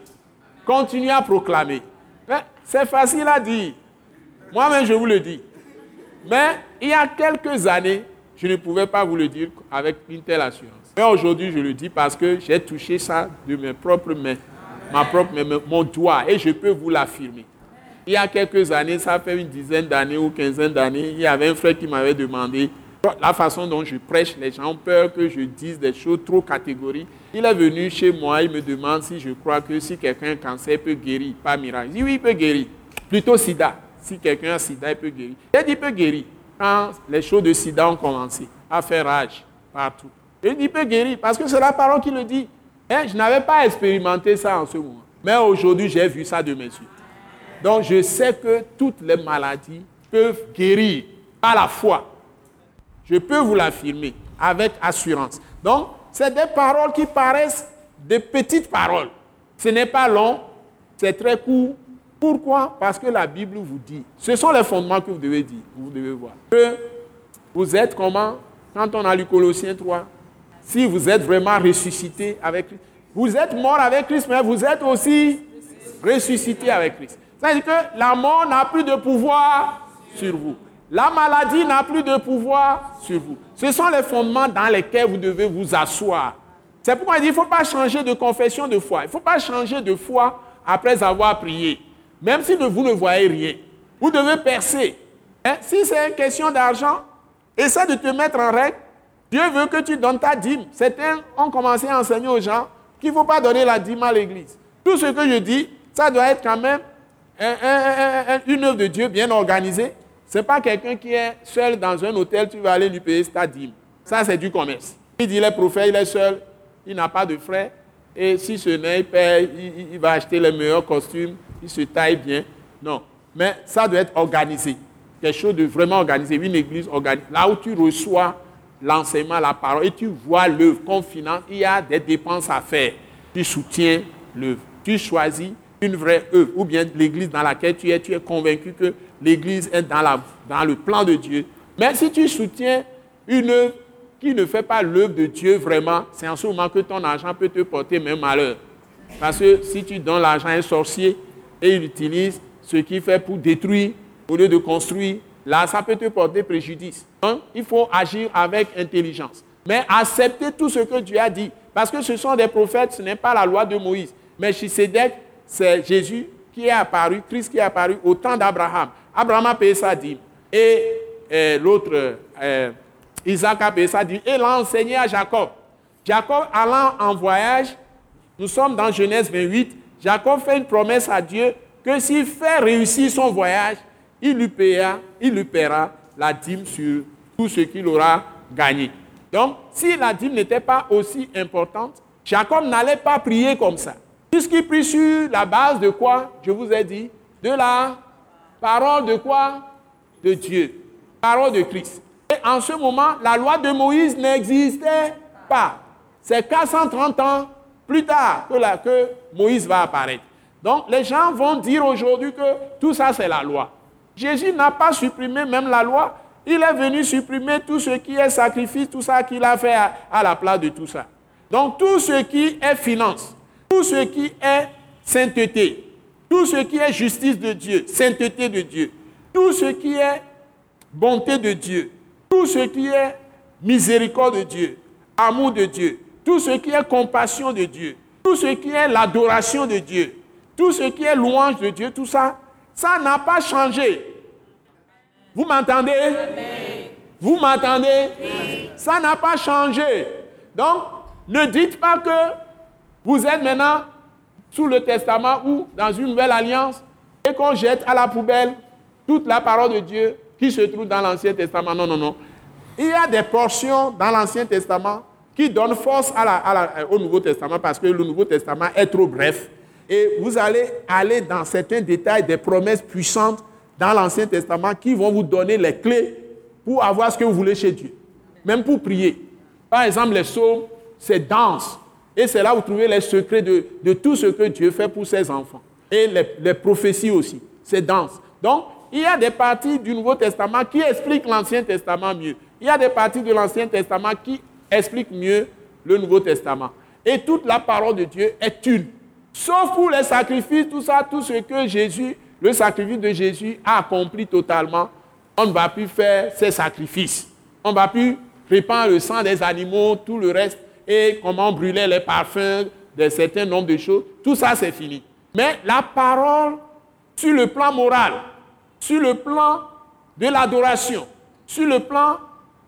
Continue à proclamer. C'est facile à dire. Moi-même, je vous le dis. Mais il y a quelques années, je ne pouvais pas vous le dire avec une telle assurance. Mais aujourd'hui, je le dis parce que j'ai touché ça de mes propres mains, ma propre mon doigt, et je peux vous l'affirmer. Il y a quelques années, ça fait une dizaine d'années ou quinzaine d'années, il y avait un frère qui m'avait demandé la façon dont je prêche, les gens ont peur que je dise des choses trop catégoriques. Il est venu chez moi, il me demande si je crois que si quelqu'un a un cancer, peut guérir, pas miracle. Je dis oui, il peut guérir. Plutôt sida. Si quelqu'un a sida, il peut guérir. Il il peut guérir. Quand les choses de sida ont commencé à faire rage partout. Il dit il peut guérir parce que c'est la parole qui le dit. Hein, je n'avais pas expérimenté ça en ce moment. Mais aujourd'hui, j'ai vu ça de mes yeux. Donc je sais que toutes les maladies peuvent guérir par la foi. Je peux vous l'affirmer avec assurance. Donc, c'est des paroles qui paraissent des petites paroles. Ce n'est pas long, c'est très court. Pourquoi? Parce que la Bible vous dit. Ce sont les fondements que vous devez dire, vous devez voir. Que vous êtes comment? Quand on a lu Colossiens 3, si vous êtes vraiment ressuscité avec Christ, vous êtes mort avec Christ, mais vous êtes aussi ressuscité avec Christ. C'est-à-dire que la mort n'a plus de pouvoir sur vous. La maladie n'a plus de pouvoir sur vous. Ce sont les fondements dans lesquels vous devez vous asseoir. C'est pourquoi il ne faut pas changer de confession de foi. Il ne faut pas changer de foi après avoir prié. Même si vous ne voyez rien. Vous devez percer. Hein? Si c'est une question d'argent, essaie de te mettre en règle. Dieu veut que tu donnes ta dîme. Certains ont commencé à enseigner aux gens qu'il ne faut pas donner la dîme à l'église. Tout ce que je dis, ça doit être quand même une œuvre de Dieu bien organisée. Ce n'est pas quelqu'un qui est seul dans un hôtel, tu vas aller lui payer ta dîme. Ça, c'est du commerce. Il dit, le prophète, il est seul, il n'a pas de frais. Et si ce n'est, il il, va acheter les meilleurs costumes, il se taille bien. Non. Mais ça doit être organisé. Quelque chose de vraiment organisé. Une église organisée. Là où tu reçois l'enseignement, la parole, et tu vois l'œuvre comme finance, il y a des dépenses à faire. Tu soutiens l'œuvre. Tu choisis une vraie œuvre. Ou bien l'église dans laquelle tu es, tu es convaincu que l'Église est dans, la, dans le plan de Dieu. Mais si tu soutiens une œuvre qui ne fait pas l'œuvre de Dieu vraiment, c'est en ce moment que ton argent peut te porter même malheur. Parce que si tu donnes l'argent à un sorcier et il utilise ce qu'il fait pour détruire au lieu de construire, là, ça peut te porter préjudice. Donc, il faut agir avec intelligence. Mais accepter tout ce que Dieu a dit. Parce que ce sont des prophètes, ce n'est pas la loi de Moïse. Mais Chisédek, c'est Jésus qui est apparu, Christ qui est apparu au temps d'Abraham. Abraham a payé sa dîme. Et euh, l'autre, euh, Isaac a payé sa dîme. Et l'a enseigné à Jacob. Jacob allant en voyage, nous sommes dans Genèse 28, Jacob fait une promesse à Dieu que s'il fait réussir son voyage, il lui, payera, il lui paiera la dîme sur tout ce qu'il aura gagné. Donc, si la dîme n'était pas aussi importante, Jacob n'allait pas prier comme ça. Puisqu'il prie sur la base de quoi Je vous ai dit De la parole de quoi? De Dieu. Parole de Christ. Et en ce moment, la loi de Moïse n'existait pas. C'est 430 ans plus tard que, que Moïse va apparaître. Donc les gens vont dire aujourd'hui que tout ça c'est la loi. Jésus n'a pas supprimé même la loi. Il est venu supprimer tout ce qui est sacrifice, tout ça qu'il a fait à, à la place de tout ça. Donc tout ce qui est finance, tout ce qui est sainteté, tout ce qui est justice de Dieu, sainteté de Dieu, tout ce qui est bonté de Dieu, tout ce qui est miséricorde de Dieu, amour de Dieu, tout ce qui est compassion de Dieu, tout ce qui est l'adoration de Dieu, tout ce qui est louange de Dieu, tout ça, ça n'a pas changé. Vous m'entendez? Vous m'entendez? Ça n'a pas changé. Donc, ne dites pas que vous êtes maintenant sous le testament ou dans une nouvelle alliance et qu'on jette à la poubelle toute la parole de Dieu qui se trouve dans l'Ancien Testament. Non, non, non. Il y a des portions dans l'Ancien Testament qui donnent force au Nouveau Testament parce que le Nouveau Testament est trop bref. Et vous allez aller dans certains détails des promesses puissantes dans l'Ancien Testament qui vont vous donner les clés pour avoir ce que vous voulez chez Dieu. Même pour prier. Par exemple, les psaumes, c'est dense. Et c'est là où vous trouvez les secrets de, tout ce que Dieu fait pour ses enfants. Et les, prophéties aussi. C'est dense. Donc, il y a des parties du Nouveau Testament qui expliquent l'Ancien Testament mieux. Il y a des parties de l'Ancien Testament qui expliquent mieux le Nouveau Testament. Et toute la parole de Dieu est une. Sauf pour les sacrifices, tout ça, tout ce que Jésus, le sacrifice de Jésus a accompli totalement, on ne va plus faire ces sacrifices. On ne va plus répandre le sang des animaux, tout le reste et comment brûlait les parfums de certains nombres de choses. Tout ça, c'est fini. Mais la parole, sur le plan moral, sur le plan de l'adoration, sur le plan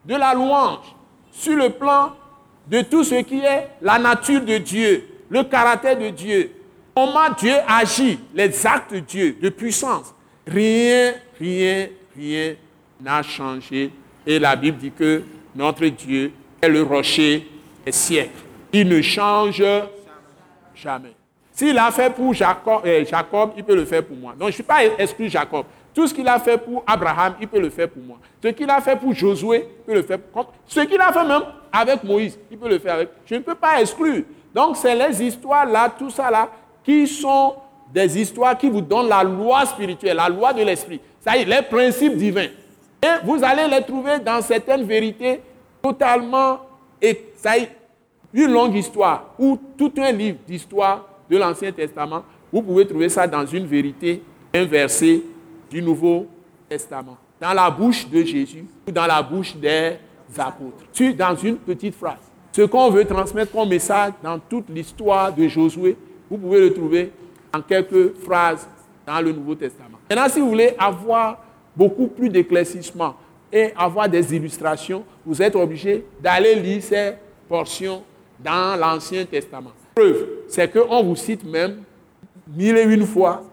de la louange, sur le plan de tout ce qui est la nature de Dieu, le caractère de Dieu, comment Dieu agit, les actes de Dieu, de puissance. Rien, rien, rien n'a changé. Et la Bible dit que notre Dieu est le rocher des siècles. Il ne change jamais. S'il a fait pour Jacob, Jacob, il peut le faire pour moi. Donc je ne suis pas exclu Jacob. Tout ce qu'il a fait pour Abraham, il peut le faire pour moi. Ce qu'il a fait pour Josué, il peut le faire pour. Ce qu'il a fait même avec Moïse, il peut le faire avec. Je ne peux pas exclure. Donc c'est les histoires là, tout ça là, qui sont des histoires qui vous donnent la loi spirituelle, la loi de l'esprit. Ça y est, les principes divins. Et vous allez les trouver dans certaines vérités totalement, et ça y est, une longue histoire, ou tout un livre d'histoire de l'Ancien Testament, vous pouvez trouver ça dans une vérité inversée du Nouveau Testament. Dans la bouche de Jésus ou dans la bouche des apôtres. Dans une petite phrase. Ce qu'on veut transmettre comme message dans toute l'histoire de Josué, vous pouvez le trouver en quelques phrases dans le Nouveau Testament. Maintenant, si vous voulez avoir beaucoup plus d'éclaircissement et avoir des illustrations, vous êtes obligé d'aller lire ces portions dans l'Ancien Testament. Preuve, c'est qu'on vous cite même mille et une fois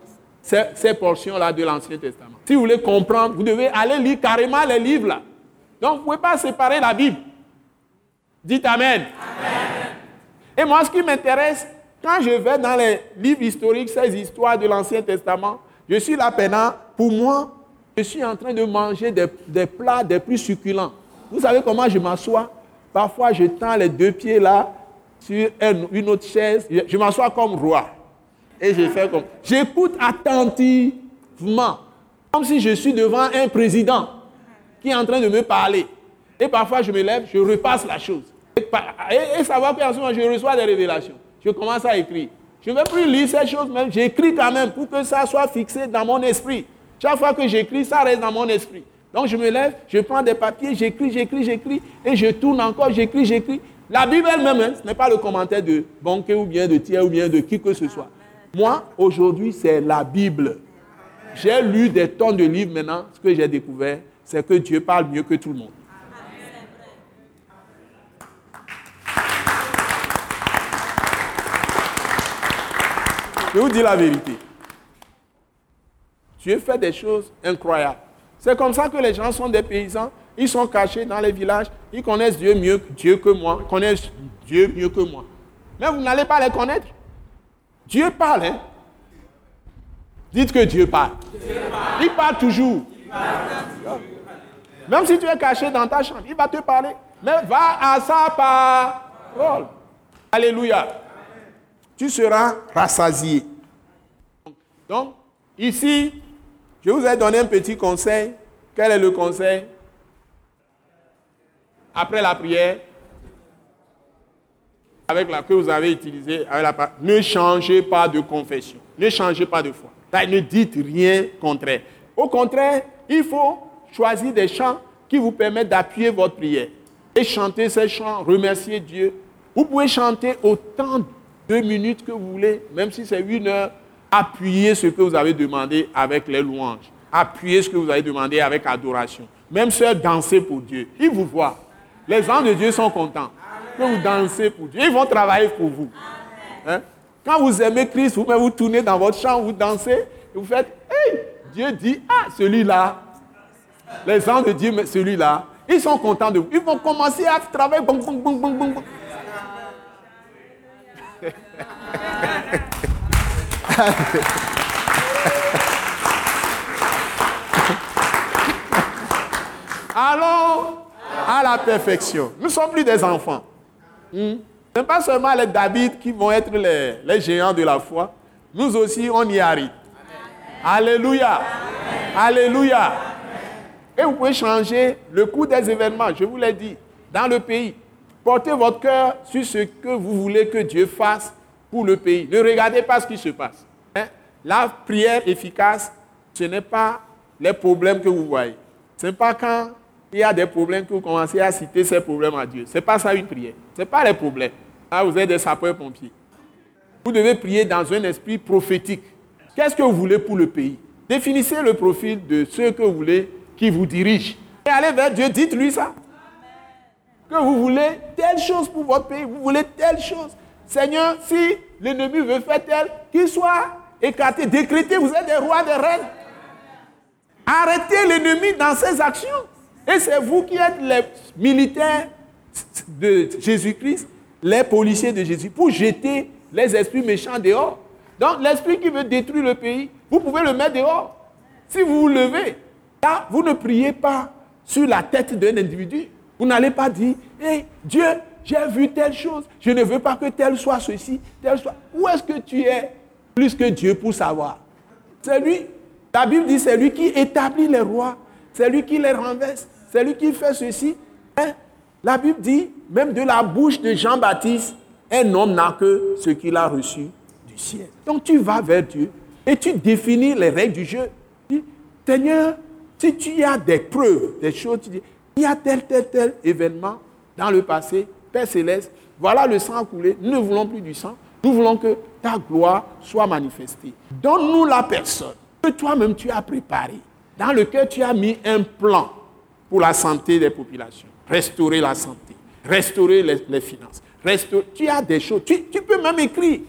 ces, portions-là de l'Ancien Testament. Si vous voulez comprendre, vous devez aller lire carrément les livres là. Donc, vous ne pouvez pas séparer la Bible. Dites Amen. Et moi, ce qui m'intéresse, quand je vais dans les livres historiques, ces histoires de l'Ancien Testament, je suis là pendant, pour moi, je suis en train de manger des, des plats des plus succulents. Vous savez comment je m'assois? Parfois, je tends les deux pieds là sur une autre chaise. Je m'assois comme roi. Et je fais comme. J'écoute attentivement. Comme si je suis devant un président qui est en train de me parler. Et parfois, je me lève, je repasse la chose. Et, que ce je reçois des révélations. Je commence à écrire. Je ne vais plus lire ces choses même. J'écris quand même pour que ça soit fixé dans mon esprit. Chaque fois que j'écris, ça reste dans mon esprit. Donc je me lève, je prends des papiers, j'écris, j'écris, j'écris, et je tourne encore, j'écris, j'écris. La Bible elle-même, hein, ce n'est pas le commentaire de Banquet ou bien de Thiers ou bien de qui que ce soit. Moi, aujourd'hui, c'est la Bible. J'ai lu des tonnes de livres maintenant. Ce que j'ai découvert, c'est que Dieu parle mieux que tout le monde. Je vous dis la vérité. Dieu fait des choses incroyables. C'est comme ça que les gens sont des paysans. Ils sont cachés dans les villages. Ils connaissent Dieu mieux Dieu que moi. Ils connaissent Dieu mieux que moi. Mais vous n'allez pas les connaître. Dieu parle. Hein? Dites que Dieu parle. Il parle toujours. Même si tu es caché dans ta chambre, il va te parler. Mais va à sa parole. Alléluia. Tu seras rassasié. Donc, ici, je vous ai donné un petit conseil. Quel est le conseil? Après la prière, avec la que vous avez utilisée, ne changez pas de confession. Ne changez pas de foi. Ne dites rien contraire. Au contraire, il faut choisir des chants qui vous permettent d'appuyer votre prière. Et chanter ces chants, remercier Dieu. Vous pouvez chanter autant de minutes que vous voulez, même si c'est une heure, appuyez ce que vous avez demandé avec les louanges. Appuyez ce que vous avez demandé avec adoration. Même seul danser pour Dieu. Ils vous voient. Les anges de Dieu sont contents que vous dansez pour Dieu. Ils vont travailler pour vous. Hein? Quand vous aimez Christ, vous, vous tournez dans votre chambre, vous dansez, et vous faites, hey, Dieu dit, ah, celui-là, les anges de Dieu, mais celui-là, ils sont contents de vous. Ils vont commencer à travailler. Bon, bon, bon, bon, bon. Allons à la perfection. Nous ne sommes plus des enfants. Hmm? Ce n'est pas seulement les David qui vont être les, géants de la foi. Nous aussi, on y arrive. Alléluia. Alléluia. Et vous pouvez changer le cours des événements, je vous l'ai dit, dans le pays. Portez votre cœur sur ce que vous voulez que Dieu fasse pour le pays. Ne regardez pas ce qui se passe. Hein? La prière efficace, ce n'est pas les problèmes que vous voyez. Ce n'est pas quand il y a des problèmes que vous commencez à citer ces problèmes à Dieu. Ce n'est pas ça une prière. Ce n'est pas les problèmes. Là, vous êtes des sapeurs-pompiers. Vous devez prier dans un esprit prophétique. Qu'est-ce que vous voulez pour le pays? Définissez le profil de ceux que vous voulez qui vous dirigent. Et allez vers Dieu, dites-lui ça. Que vous voulez telle chose pour votre pays, vous voulez telle chose. Seigneur, si l'ennemi veut faire tel, qu'il soit écarté, décrété, vous êtes des rois, des reines. Arrêtez l'ennemi dans ses actions. Et c'est vous qui êtes les militaires de Jésus-Christ, les policiers de Jésus, pour jeter les esprits méchants dehors. Donc l'esprit qui veut détruire le pays, vous pouvez le mettre dehors. Si vous vous levez, là, vous ne priez pas sur la tête d'un individu. Vous n'allez pas dire, hé, Dieu, j'ai vu telle chose, je ne veux pas que tel soit ceci, tel soit. Où est-ce que tu es plus que Dieu pour savoir? C'est lui. La Bible dit, c'est lui qui établit les rois, c'est lui qui les renverse, c'est lui qui fait ceci. Hein? La Bible dit, même de la bouche de Jean-Baptiste, un homme n'a que ce qu'il a reçu du ciel. Donc tu vas vers Dieu et tu définis les règles du jeu. Tu dis, Seigneur, si tu as des preuves, des choses, tu dis, il y a tel, tel, tel événement dans le passé, Père céleste, voilà le sang coulé, nous ne voulons plus du sang, nous voulons que ta gloire soit manifestée. Donne-nous la personne que toi-même tu as préparée, dans lequel tu as mis un plan pour la santé des populations. Restaurer la santé, restaurer les, finances. tu as des choses, tu, peux même écrire.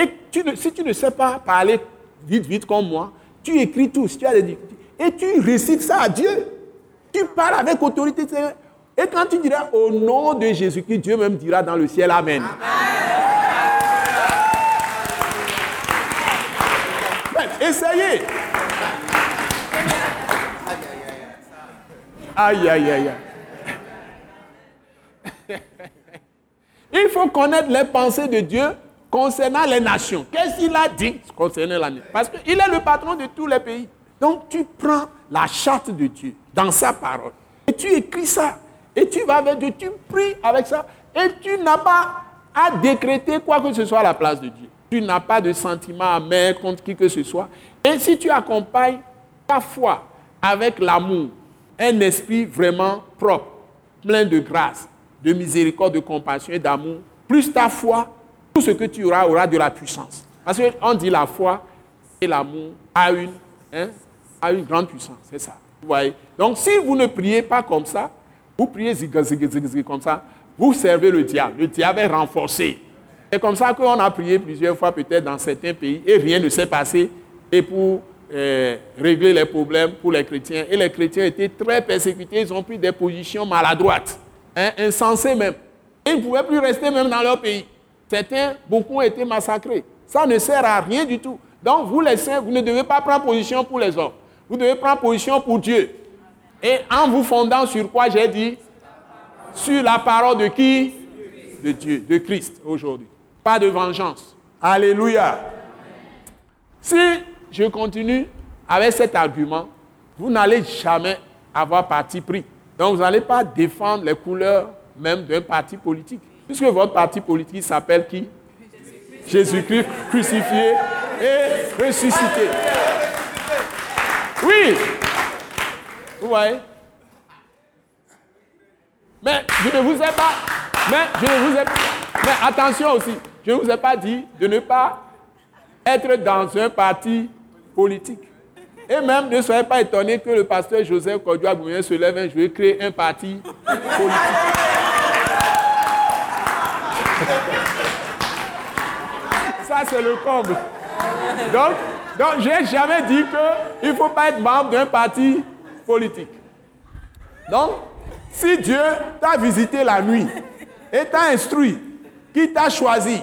Et si tu ne sais pas parler vite, vite comme moi, tu écris tout. Tu as des et tu récites ça à Dieu. Tu parles avec autorité. Et quand tu diras au nom de Jésus-Christ, Dieu même dira dans le ciel Amen. essayez. Aïe, aïe, aïe. Il faut connaître les pensées de Dieu concernant les nations. Qu'est-ce qu'il a dit concernant la nation? Parce qu'il est le patron de tous les pays. Donc tu prends la charte de Dieu dans sa parole et tu écris ça. Et tu vas avec Dieu, tu pries avec ça. Et tu n'as pas à décréter quoi que ce soit à la place de Dieu. Tu n'as pas de sentiment amer contre qui que ce soit. Et si tu accompagnes ta foi avec l'amour, un esprit vraiment propre, plein de grâce, de miséricorde, de compassion et d'amour, plus ta foi, tout ce que tu auras aura de la puissance. Parce qu'on dit la foi et l'amour a une, hein, a une grande puissance, c'est ça. Vous voyez Donc si vous ne priez pas comme ça, vous priez comme ça, vous servez le diable. Le diable est renforcé. C'est comme ça qu'on a prié plusieurs fois peut-être dans certains pays et rien ne s'est passé. Et pour euh, régler les problèmes pour les chrétiens, et les chrétiens étaient très persécutés, ils ont pris des positions maladroites, hein, insensées même. Ils ne pouvaient plus rester même dans leur pays. Certains, beaucoup ont été massacrés. Ça ne sert à rien du tout. Donc vous les saints, vous ne devez pas prendre position pour les hommes. Vous devez prendre position pour Dieu. Et en vous fondant sur quoi j'ai dit? Sur la parole de qui? De Dieu, de Christ aujourd'hui. Pas de vengeance. Alléluia. Si je continue avec cet argument, vous n'allez jamais avoir parti pris. Donc vous n'allez pas défendre les couleurs même d'un parti politique. Puisque votre parti politique s'appelle qui? Jésus-Christ crucifié et ressuscité. Oui, vous voyez? Mais je ne vous ai pas. Mais je ne vous ai Mais attention aussi, je ne vous ai pas dit de ne pas être dans un parti politique. Et même ne soyez pas étonné que le pasteur Joseph Kodjoua se lève un jour et crée un parti politique. Ça, c'est le comble. Donc, donc, je n'ai jamais dit qu'il ne faut pas être membre d'un parti politique. Donc, si Dieu t'a visité la nuit et t'a instruit, qui t'a choisi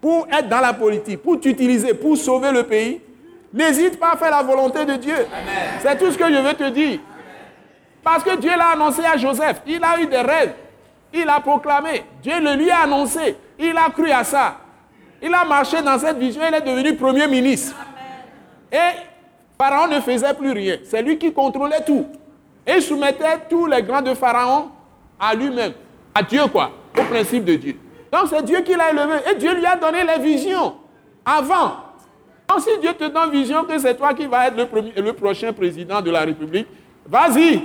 pour être dans la politique, pour t'utiliser, pour sauver le pays, n'hésite pas à faire la volonté de Dieu. C'est tout ce que je veux te dire. Parce que Dieu l'a annoncé à Joseph. Il a eu des rêves. Il a proclamé. Dieu le lui a annoncé. Il a cru à ça. Il a marché dans cette vision. Il est devenu premier ministre. Et Pharaon ne faisait plus rien. C'est lui qui contrôlait tout. Et soumettait tous les grands de Pharaon à lui-même. À Dieu, quoi. Au principe de Dieu. Donc c'est Dieu qui l'a élevé. Et Dieu lui a donné les visions. Avant. Donc si Dieu te donne vision que c'est toi qui vas être le, premier, le prochain président de la République, vas-y.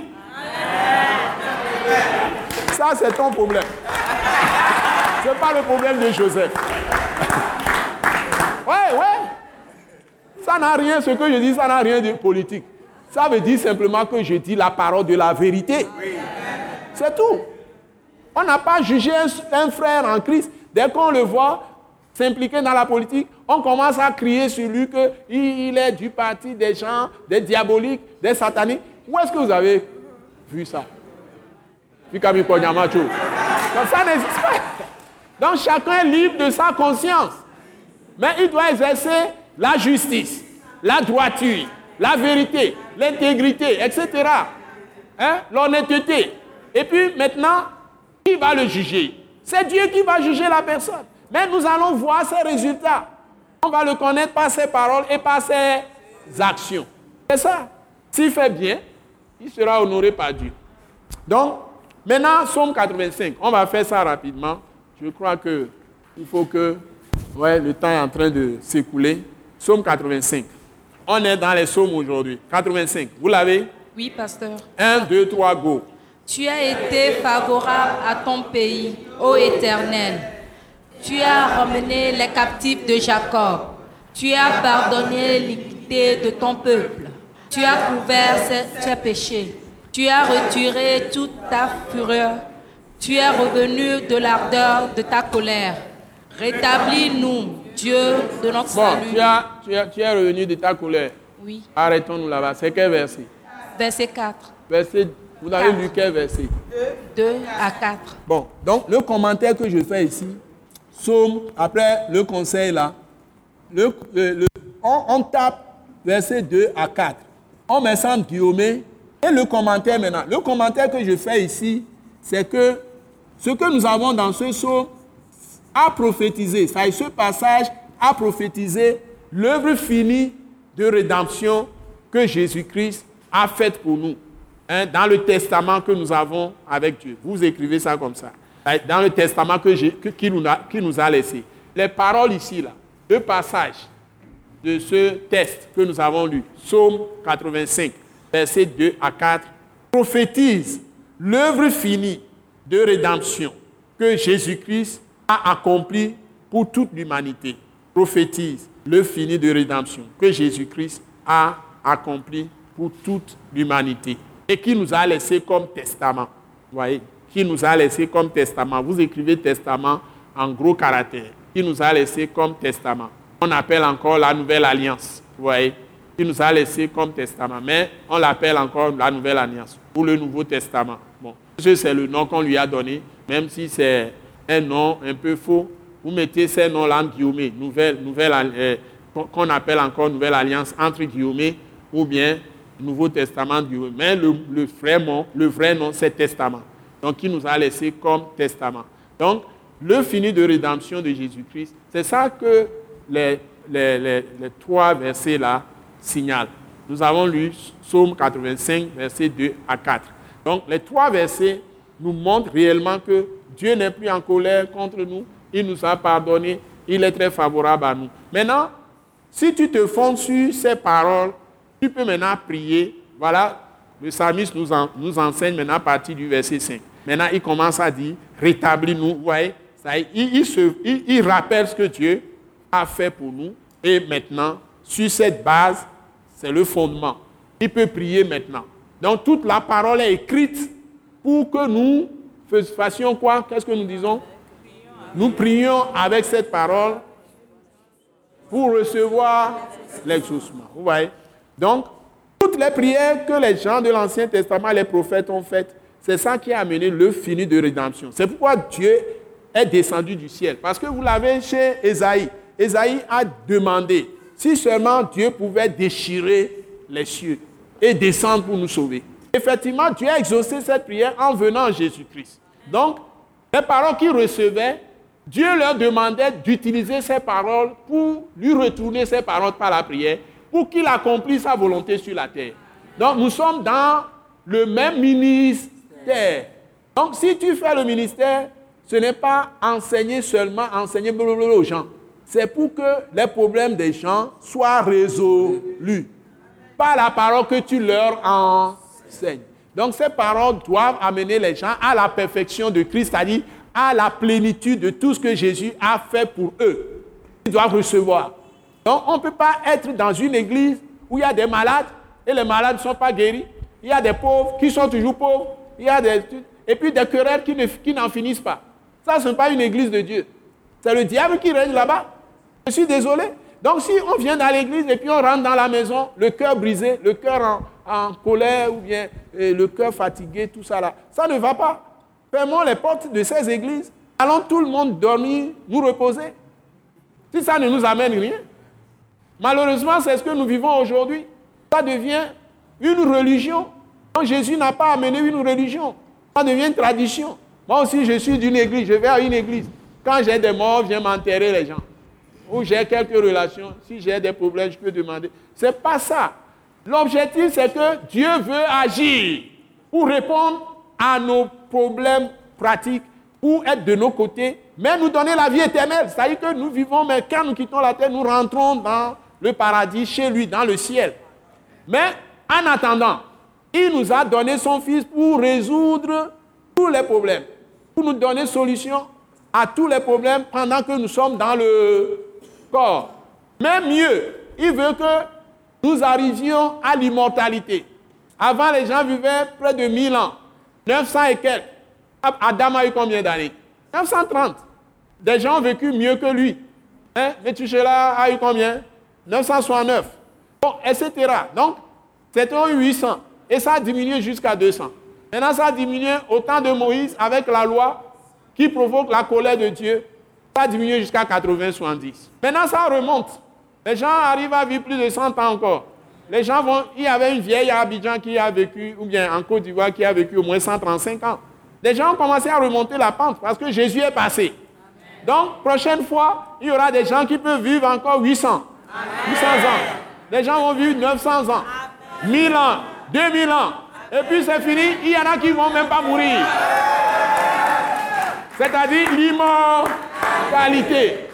Ça, c'est ton problème. Ce n'est pas le problème de Joseph. Ouais, ouais. Ça n'a rien, ce que je dis, ça n'a rien de politique. Ça veut dire simplement que je dis la parole de la vérité. C'est tout. On n'a pas jugé un, frère en Christ. Dès qu'on le voit s'impliquer dans la politique, on commence à crier sur lui qu'il est du parti des gens, des diaboliques, des sataniques. Où est-ce que vous avez vu ça? Donc ça n'existe pas. Donc chacun est libre de sa conscience. Mais il doit exercer la justice, la droiture, la vérité, l'intégrité, etc. Hein? L'honnêteté. Et puis maintenant, qui va le juger? C'est Dieu qui va juger la personne. Mais nous allons voir ses résultats. On va le connaître par ses paroles et par ses actions. C'est ça. S'il fait bien, il sera honoré par Dieu. Donc, maintenant, Somme 85. On va faire ça rapidement. Je crois que il faut que. Ouais, le temps est en train de s'écouler. Somme 85. On est dans les Sommes aujourd'hui. 85. Vous l'avez? Oui, pasteur. 1, 2, 3, go. Tu as été favorable à ton pays, ô Éternel. Tu as ramené les captifs de Jacob. Tu as pardonné l'iniquité de ton peuple. Tu as couvert ses, péchés. Tu as retiré toute ta fureur. Tu es revenu de l'ardeur de ta colère. Rétablis-nous, Dieu de notre bon, salut. Tu, as, tu, as, tu es revenu de ta colère. Oui. Arrêtons-nous là-bas. C'est quel verset? Verset 4. Verset vous avez lu quel verset? 2 à 4. Bon, donc le commentaire que je fais ici, somme, après le conseil là, on, tape verset 2 à 4. On met ça en guillemets. Et le commentaire maintenant. Le commentaire que je fais ici, c'est que ce que nous avons dans ce psaume a prophétisé, ça ce passage a prophétisé l'œuvre finie de rédemption que Jésus-Christ a faite pour nous. Hein, dans le testament que nous avons avec Dieu. Vous écrivez ça comme ça. Dans le testament que qui, nous a, laissé. Les paroles ici, là, le passage de ce test que nous avons lu, Psaume 85, versets 2 à 4, prophétise l'œuvre finie de rédemption que Jésus-Christ a accomplie pour toute l'humanité. Prophétise l'œuvre finie de rédemption que Jésus-Christ a accomplie pour toute l'humanité et qui nous a laissé comme testament. Vous voyez? Qui nous a laissé comme testament. Vous écrivez testament en gros caractère. Qui nous a laissé comme testament. On appelle encore la nouvelle alliance. Vous voyez Qui nous a laissé comme testament. Mais on l'appelle encore la nouvelle alliance ou le Nouveau Testament. Bon, c'est le nom qu'on lui a donné, même si c'est un nom un peu faux. Vous mettez ces noms-là en guillemets, nouvelle, nouvelle, euh, qu'on appelle encore nouvelle alliance entre guillemets, ou bien Nouveau Testament. Mais le, vrai le vrai nom, c'est Testament. Donc, il nous a laissé comme Testament. Donc, le fini de rédemption de Jésus-Christ, c'est ça que les, trois versets-là signalent. Nous avons lu Psaume 85, versets 2 à 4. Donc, les trois versets nous montrent réellement que Dieu n'est plus en colère contre nous. Il nous a pardonné. Il est très favorable à nous. Maintenant, si tu te fonds sur ces paroles, tu peux maintenant prier. Voilà, le psalmiste nous, nous enseigne maintenant à partir du verset 5. Maintenant, il commence à dire, rétablis-nous. Vous voyez, ça, il, il, il, rappelle ce que Dieu a fait pour nous. Et maintenant, sur cette base, c'est le fondement. Il peut prier maintenant. Donc, toute la parole est écrite pour que nous fassions quoi? Qu'est-ce que nous disons? Nous prions avec cette parole pour recevoir l'exaucement. Vous voyez? Donc, toutes les prières que les gens de l'Ancien Testament, les prophètes ont faites, c'est ça qui a amené le fini de rédemption. C'est pourquoi Dieu est descendu du ciel. Parce que vous l'avez chez Esaïe. Esaïe a demandé si seulement Dieu pouvait déchirer les cieux et descendre pour nous sauver. Effectivement, Dieu a exaucé cette prière en venant à Jésus-Christ. Donc, les paroles qu'il recevait, Dieu leur demandait d'utiliser ces paroles pour lui retourner ces paroles par la prière pour qu'il accomplisse sa volonté sur la terre. Donc nous sommes dans le même ministère. Donc si tu fais le ministère, ce n'est pas enseigner seulement, enseigner aux gens. C'est pour que les problèmes des gens soient résolus par la parole que tu leur enseignes. Donc ces paroles doivent amener les gens à la perfection de Christ, c'est-à-dire à la plénitude de tout ce que Jésus a fait pour eux. Ils doivent recevoir. Donc on ne peut pas être dans une église où il y a des malades et les malades ne sont pas guéris. Il y a des pauvres qui sont toujours pauvres. Il y a des, et puis des querelles qui n'en finissent pas. Ça, ce n'est pas une église de Dieu. C'est le diable qui règne là-bas. Je suis désolé. Donc si on vient dans l'église et puis on rentre dans la maison, le cœur brisé, le cœur en, colère ou bien le cœur fatigué, tout ça là, ça ne va pas. Fermons les portes de ces églises. Allons tout le monde dormir, nous reposer. Si ça ne nous amène rien. Malheureusement, c'est ce que nous vivons aujourd'hui. Ça devient une religion. Donc Jésus n'a pas amené une religion. Ça devient une tradition. Moi aussi, je suis d'une église, je vais à une église. Quand j'ai des morts, je viens m'enterrer les gens. Ou j'ai quelques relations, si j'ai des problèmes, je peux demander. Ce n'est pas ça. L'objectif, c'est que Dieu veut agir pour répondre à nos problèmes pratiques, pour être de nos côtés, mais nous donner la vie éternelle. C'est-à-dire que nous vivons, mais quand nous quittons la terre, nous rentrons dans le paradis, chez lui, dans le ciel. Mais en attendant, il nous a donné son Fils pour résoudre tous les problèmes, pour nous donner solution à tous les problèmes pendant que nous sommes dans le corps. Mais mieux, il veut que nous arrivions à l'immortalité. Avant, les gens vivaient près de 1000 ans, 900 et quelques. Adam a eu combien d'années? 930. Des gens ont vécu mieux que lui. Hein? A eu combien? 969. Bon, etc. Donc, c'était 800. Et ça a diminué jusqu'à 200. Maintenant, ça a diminué au temps de Moïse avec la loi qui provoque la colère de Dieu. Ça a diminué jusqu'à 80-70. Maintenant, ça remonte. Les gens arrivent à vivre plus de 100 ans encore. Les gens vont. Il y avait une vieille Abidjan qui a vécu, ou bien en Côte d'Ivoire qui a vécu au moins 135 ans. Les gens ont commencé à remonter la pente parce que Jésus est passé. Donc, prochaine fois, il y aura des gens qui peuvent vivre encore 800, 800 ans. Les gens vont vivre 900 ans, 1000 ans, 2000 ans. Et puis c'est fini, il y en a qui ne vont même pas mourir. C'est-à-dire l'immortalité.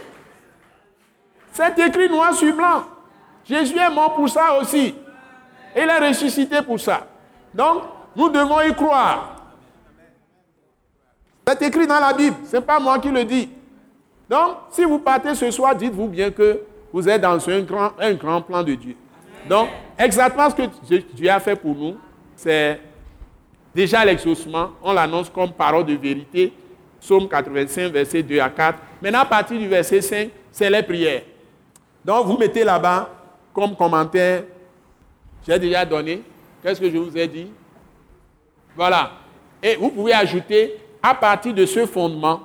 C'est écrit noir sur blanc. Jésus est mort pour ça aussi. Il est ressuscité pour ça. Donc, nous devons y croire. C'est écrit dans la Bible, ce n'est pas moi qui le dis. Donc, si vous partez ce soir, dites-vous bien que vous êtes dans un grand, un grand plan de Dieu. Donc, exactement ce que Dieu a fait pour nous, c'est déjà l'exaucement. On l'annonce comme parole de vérité. Psaume 85, verset 2 à 4. Maintenant, à partir du verset 5, c'est les prières. Donc, vous mettez là-bas comme commentaire. J'ai déjà donné. Qu'est-ce que je vous ai dit? Voilà. Et vous pouvez ajouter à partir de ce fondement,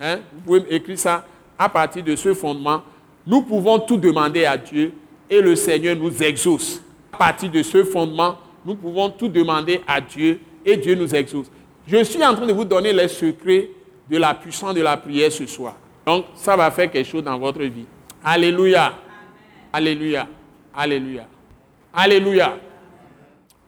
hein, vous pouvez écrire ça, à partir de ce fondement, nous pouvons tout demander à Dieu et le Seigneur nous exauce. À partir de ce fondement, nous pouvons tout demander à Dieu et Dieu nous exauce. Je suis en train de vous donner les secrets de la puissance de la prière ce soir. Donc, ça va faire quelque chose dans votre vie. Alléluia. Alléluia. Alléluia. Alléluia.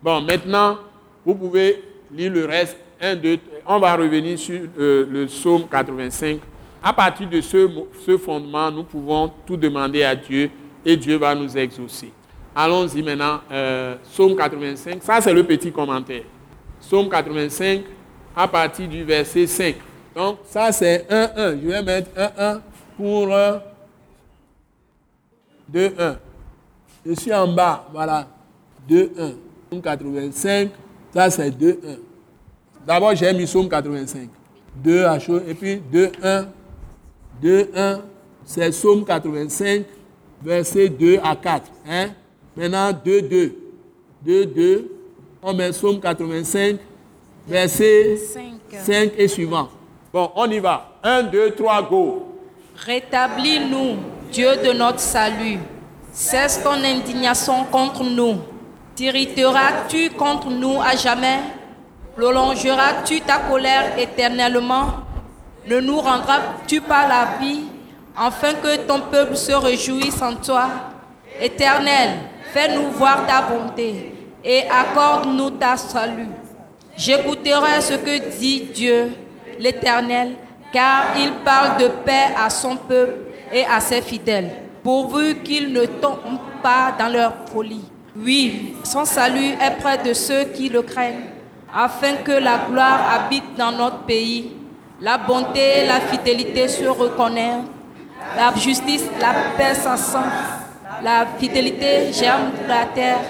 Bon, maintenant, vous pouvez lire le reste. 1, 2, On va revenir sur euh, le psaume 85. À partir de ce fondement, nous pouvons tout demander à Dieu et Dieu va nous exaucer. Allons-y maintenant, euh, psaume 85. Ça, c'est le petit commentaire. Psaume 85, à partir du verset 5. Donc, ça, c'est 1-1. Je vais mettre 1-1 pour 2-1. Je suis en bas, voilà. 2-1. Psaume 85, ça, c'est 2-1. D'abord, j'ai mis psaume 85. 2 à chaud, et puis 2-1. 2-1, c'est psaume 85, verset 2 à 4. Hein? Maintenant, 2, 2. 2, 2. On met Psaume 85, verset 5. et suivant. Bon, on y va. 1, 2, 3, go. Rétablis-nous, Dieu de notre salut. Cesse ton indignation contre nous. T'irriteras-tu contre nous à jamais? Prolongeras-tu ta colère éternellement? Ne nous rendras-tu pas la vie? Afin que ton peuple se réjouisse en toi Éternel, fais-nous voir ta bonté et accorde-nous ta salut. J'écouterai ce que dit Dieu, l'Éternel, car il parle de paix à son peuple et à ses fidèles, pourvu qu'ils ne tombent pas dans leur folie. Oui, son salut est près de ceux qui le craignent, afin que la gloire habite dans notre pays. La bonté et la fidélité se reconnaissent. La justice, la paix s'assemble. La fidélité germe de la terre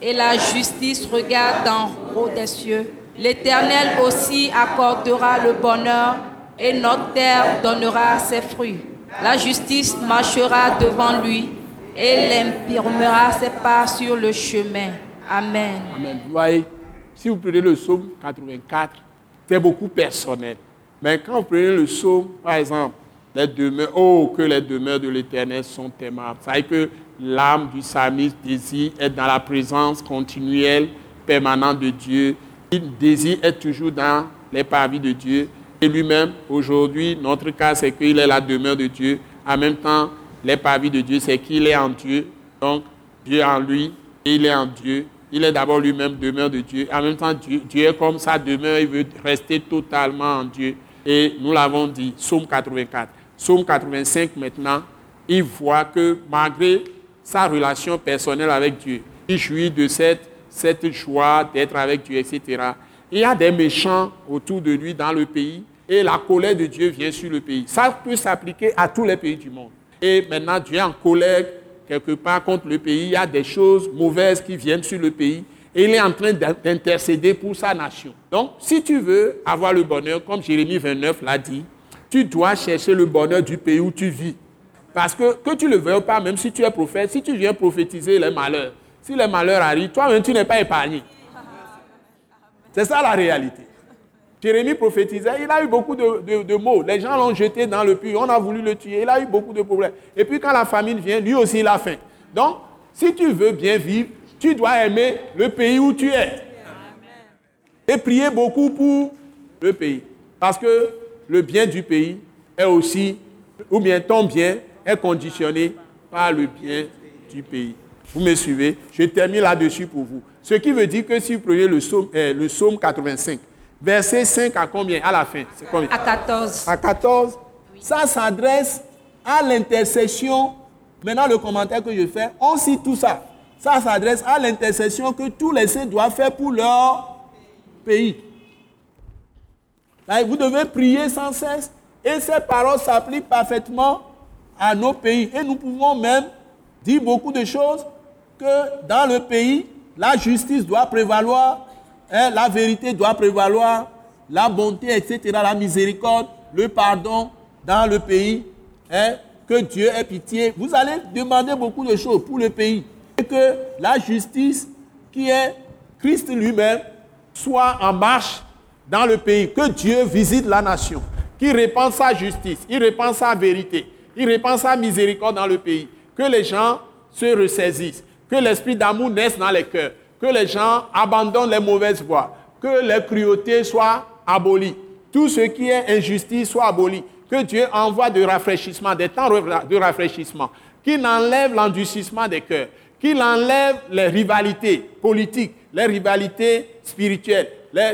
et la justice regarde en haut des cieux. L'Éternel aussi accordera le bonheur et notre terre donnera ses fruits. La justice marchera devant lui et l'imprimera ses pas sur le chemin. Amen. Amen. Vous voyez, si vous prenez le psaume 84, c'est beaucoup personnel. Mais quand vous prenez le psaume, par exemple, les demeures, oh, que les demeures de l'Éternel sont aimables. Ça veut que l'âme du psalmiste désire être dans la présence continuelle, permanente de Dieu. Il désire être toujours dans les parvis de Dieu. Et lui-même, aujourd'hui, notre cas, c'est qu'il est la demeure de Dieu. En même temps, les parvis de Dieu, c'est qu'il est en Dieu. Donc, Dieu en lui, et il est en Dieu. Il est d'abord lui-même demeure de Dieu. En même temps, Dieu, Dieu est comme sa demeure, il veut rester totalement en Dieu. Et nous l'avons dit, Psaume 84. Psaume 85 maintenant, il voit que malgré sa relation personnelle avec Dieu, il jouit de cette, cette joie d'être avec Dieu, etc. Il y a des méchants autour de lui dans le pays et la colère de Dieu vient sur le pays. Ça peut s'appliquer à tous les pays du monde. Et maintenant, Dieu est en colère quelque part contre le pays. Il y a des choses mauvaises qui viennent sur le pays et il est en train d'intercéder pour sa nation. Donc, si tu veux avoir le bonheur, comme Jérémie 29 l'a dit, tu dois chercher le bonheur du pays où tu vis. Parce que, que tu le veuilles pas, même si tu es prophète, si tu viens prophétiser les malheurs, si les malheurs arrivent, toi-même, tu n'es pas épargné. C'est ça la réalité. Jérémie prophétisait, il a eu beaucoup de, de, mots. Les gens l'ont jeté dans le puits, on a voulu le tuer, il a eu beaucoup de problèmes. Et puis quand la famine vient, lui aussi il a faim. Donc, si tu veux bien vivre, tu dois aimer le pays où tu es. Et prier beaucoup pour le pays. Parce que le bien du pays est aussi, ou bien ton bien est conditionné par le bien du pays. Vous me suivez? Je termine là-dessus pour vous. Ce qui veut dire que si vous prenez le psaume, euh, le psaume 85, verset 5 à combien? À la fin C'est combien? À 14. À 14. Ça s'adresse à l'intercession. Maintenant, le commentaire que je fais, on cite tout ça. Ça s'adresse à l'intercession que tous les saints doivent faire pour leur pays. Vous devez prier sans cesse et ces paroles s'appliquent parfaitement à nos pays. Et nous pouvons même dire beaucoup de choses que dans le pays, la justice doit prévaloir, hein, la vérité doit prévaloir, la bonté, etc., la miséricorde, le pardon dans le pays, hein, que Dieu ait pitié. Vous allez demander beaucoup de choses pour le pays. Et que la justice qui est Christ lui-même soit en marche dans le pays, que Dieu visite la nation, qu'il répand sa justice, il répand sa vérité, il répand sa miséricorde dans le pays, que les gens se ressaisissent, que l'esprit d'amour naisse dans les cœurs, que les gens abandonnent les mauvaises voies, que les cruautés soient abolies, tout ce qui est injustice soit aboli, que Dieu envoie de rafraîchissement, des temps de rafraîchissement, qu'il enlève l'endurcissement des cœurs, qu'il enlève les rivalités politiques, les rivalités spirituelles, les,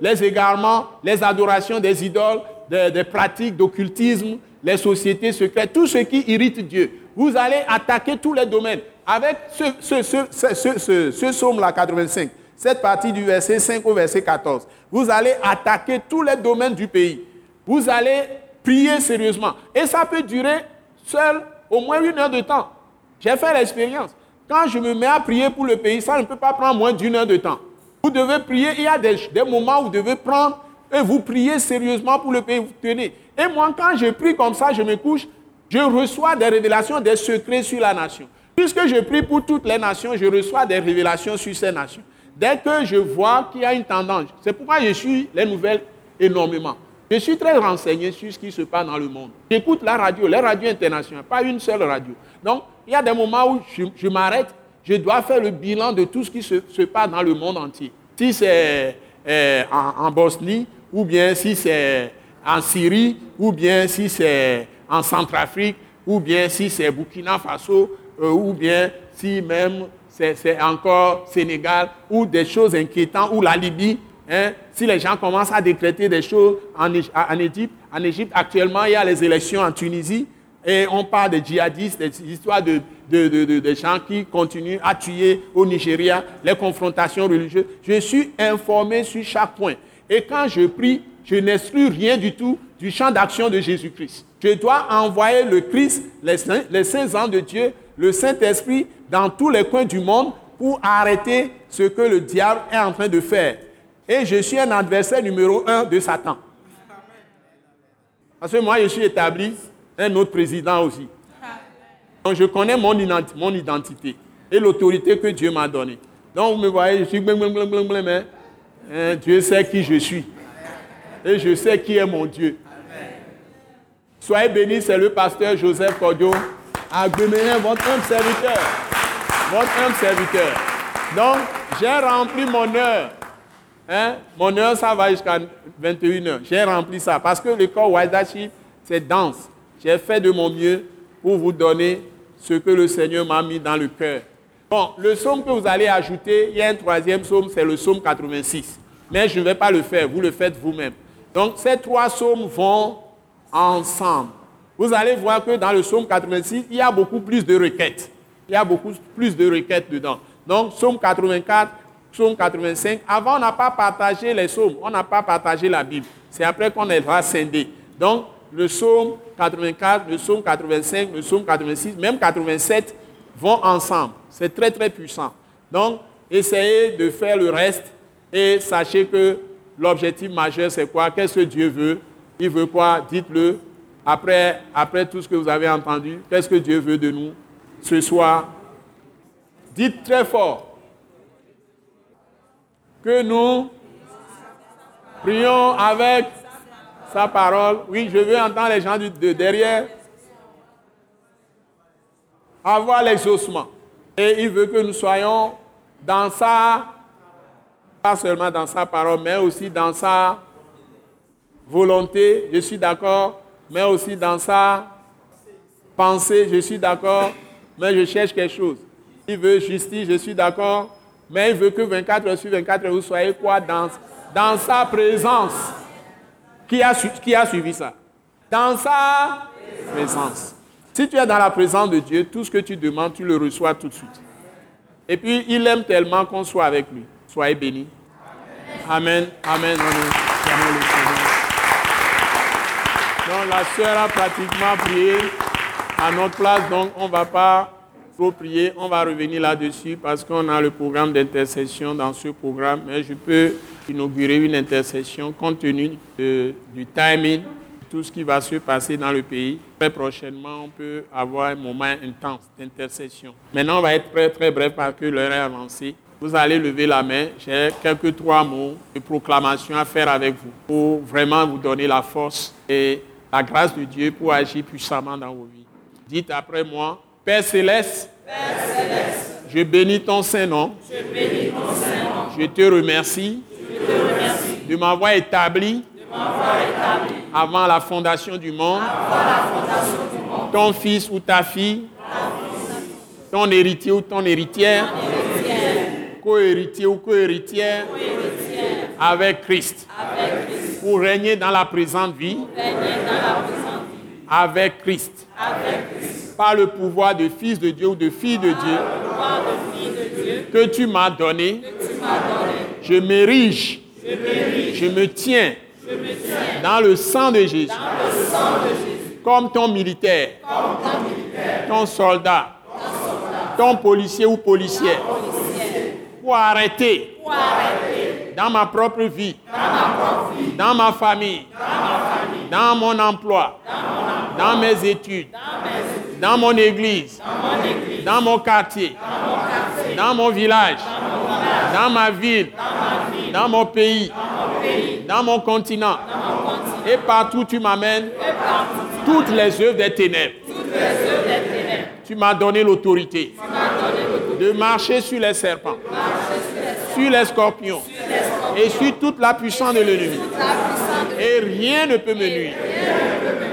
les égarements, les adorations des idoles, des, pratiques d'occultisme, les sociétés secrètes, tout ce qui irrite Dieu. Vous allez attaquer tous les domaines. Avec ce, ce, ce psaume-là, 85, cette partie du verset 5 au verset 14, vous allez attaquer tous les domaines du pays. Vous allez prier sérieusement. Et ça peut durer seul au moins une heure de temps. J'ai fait l'expérience. Quand je me mets à prier pour le pays, ça ne peut pas prendre moins d'une heure de temps. Vous devez prier, il y a des, moments où vous devez prendre et vous priez sérieusement pour le pays, vous tenez. Et moi, quand je prie comme ça, je me couche, je reçois des révélations, des secrets sur la nation. Puisque je prie pour toutes les nations, je reçois des révélations sur ces nations. Dès que je vois qu'il y a une tendance, c'est pourquoi je suis les nouvelles énormément. Je suis très renseigné sur ce qui se passe dans le monde. J'écoute la radio, les radios internationales, pas une seule radio. Donc, il y a des moments où je m'arrête je dois faire le bilan de tout ce qui se, passe dans le monde entier. Si c'est euh, en, Bosnie, ou bien si c'est en Syrie, ou bien si c'est en Centrafrique, ou bien si c'est Burkina Faso, euh, ou bien si même c'est encore Sénégal, ou des choses inquiétantes, ou la Libye. Hein, si les gens commencent à décréter des choses en, en Égypte, en Égypte actuellement il y a les élections en Tunisie, et on parle des djihadistes, des histoires de, de, gens qui continuent à tuer au Nigeria, les confrontations religieuses. Je suis informé sur chaque point. Et quand je prie, je n'exclus rien du tout du champ d'action de Jésus-Christ. Je dois envoyer le Christ, les saints, les saints ans de Dieu, le Saint-Esprit dans tous les coins du monde pour arrêter ce que le diable est en train de faire. Et je suis un adversaire numéro un de Satan. Parce que moi, je suis établi, un autre président aussi. Donc, je connais mon, identité et l'autorité que Dieu m'a donnée. Donc, vous me voyez, je suis blim, blim, blim, blim, hein. Dieu sait qui je suis. Et je sais qui est mon Dieu. Soyez bénis, c'est le pasteur Joseph Cordio. Agglomérez votre homme serviteur. Votre homme serviteur. Donc, j'ai rempli mon heure. Hein? Mon heure, ça va jusqu'à 21h. J'ai rempli ça. Parce que le corps Waidashi, c'est dense. J'ai fait de mon mieux pour vous donner ce que le Seigneur m'a mis dans le cœur. Bon, le psaume que vous allez ajouter, il y a un troisième psaume, c'est le psaume 86. Mais je ne vais pas le faire, vous le faites vous-même. Donc ces trois psaumes vont ensemble. Vous allez voir que dans le psaume 86, il y a beaucoup plus de requêtes. Il y a beaucoup plus de requêtes dedans. Donc psaume 84, psaume 85. Avant, on n'a pas partagé les psaumes, on n'a pas partagé la Bible. C'est après qu'on va scinder. Donc le psaume 84, le psaume 85, le psaume 86, même 87 vont ensemble. C'est très très puissant. Donc essayez de faire le reste et sachez que l'objectif majeur, c'est quoi? Qu'est-ce que Dieu veut? Il veut quoi? Dites-le. Après, après tout ce que vous avez entendu, qu'est-ce que Dieu veut de nous ce soir? Dites très fort que nous prions avec sa parole. Oui, je veux entendre les gens de derrière avoir l'exaucement. Et il veut que nous soyons dans sa pas seulement dans sa parole, mais aussi dans sa volonté, je suis d'accord, mais aussi dans sa pensée, je suis d'accord, mais je cherche quelque chose. Il veut justice, je suis d'accord, mais il veut que 24 heures sur 24 heures, vous soyez quoi? Dans, dans sa présence. Qui a, qui a suivi ça? Dans sa présence. Si tu es dans la présence de Dieu, tout ce que tu demandes, tu le reçois tout de suite. Et puis, il aime tellement qu'on soit avec lui. Soyez bénis. Amen. Amen. Donc la sœur a pratiquement prié à notre place, donc on ne va pas trop prier, on va revenir là-dessus parce qu'on a le programme d'intercession dans ce programme, mais je peux inaugurer une intercession compte tenu du timing, tout ce qui va se passer dans le pays. Très prochainement, on peut avoir un moment intense d'intercession. Maintenant, on va être très très bref parce que l'heure est avancée vous allez lever la main. J'ai quelques trois mots de proclamation à faire avec vous pour vraiment vous donner la force et la grâce de Dieu pour agir puissamment dans vos vies. Dites après moi, Père céleste, je bénis ton Saint-Nom. Je, te remercie, de m'avoir établi, avant la fondation du monde, ton fils ou ta fille, ton héritier ou ton héritière co-héritier ou co-héritière avec Christ. Pour régner dans la présente vie. Avec Christ. Par le pouvoir de fils de Dieu ou de fille de Dieu. Que tu m'as donné. Je m'érige. Je me tiens. Dans le sang de Jésus. Comme ton militaire. Ton soldat. Ton policier ou policière pour arrêter, dans ma propre vie, dans ma, famille, dans, mon emploi, dans, mes études, dans, mon église, dans mon quartier, dans mon village, dans ma ville, dans mon pays, dans mon continent, et partout tu m'amènes. Toutes les œuvres des ténèbres. Tu m'as donné l'autorité de marcher sur les serpents, sur les scorpions et sur toute la puissance de l'ennemi. Et rien ne peut me nuire.